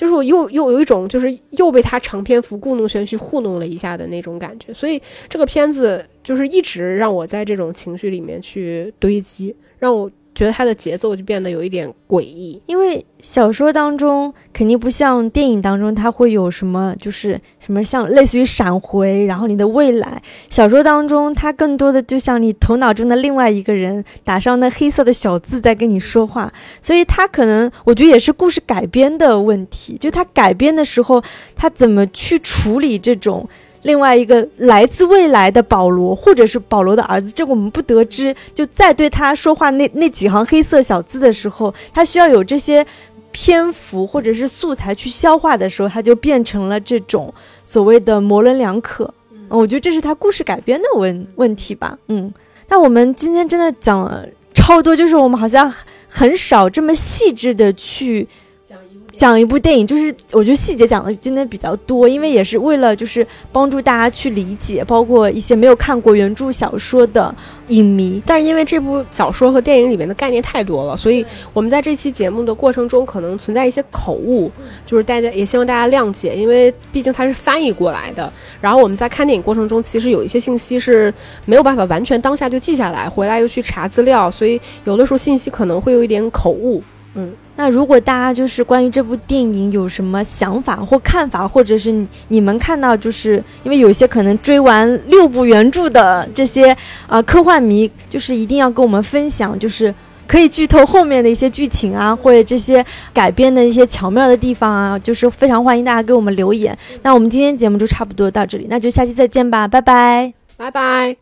就是我又又有一种，就是又被他长篇幅故弄玄虚糊弄了一下的那种感觉，所以这个片子就是一直让我在这种情绪里面去堆积，让我觉得它的节奏就变得有一点诡异。因为小说当中肯定不像电影当中，它会有什么，就是什么像类似于闪回，然后你的未来。小说当中，它更多的就像你头脑中的另外一个人打上那黑色的小字在跟你说话，所以它可能我觉得也是故事改编的问题，就它改编的时候，它怎么去处理这种。另外一个来自未来的保罗，或者是保罗的儿子，这个我们不得知。就在对他说话那那几行黑色小字的时候，他需要有这些篇幅或者是素材去消化的时候，他就变成了这种所谓的模棱两可。嗯，我觉得这是他故事改编的问问题吧。嗯，那我们今天真的讲了超多，就是我们好像很少这么细致的去。讲一部电影，就是我觉得细节讲的今天比较多，因为也是为了就是帮助大家去理解，包括一些没有看过原著小说的影迷。但是因为这部小说和电影里面的概念太多了，所以我们在这期节目的过程中可能存在一些口误，就是大家也希望大家谅解，因为毕竟它是翻译过来的。然后我们在看电影过程中，其实有一些信息是没有办法完全当下就记下来，回来又去查资料，所以有的时候信息可能会有一点口误。嗯。那如果大家就是关于这部电影有什么想法或看法，或者是你们看到，就是因为有些可能追完六部原著的这些啊科幻迷，就是一定要跟我们分享，就是可以剧透后面的一些剧情啊，或者这些改编的一些巧妙的地方啊，就是非常欢迎大家给我们留言。那我们今天节目就差不多到这里，那就下期再见吧，拜拜，拜拜。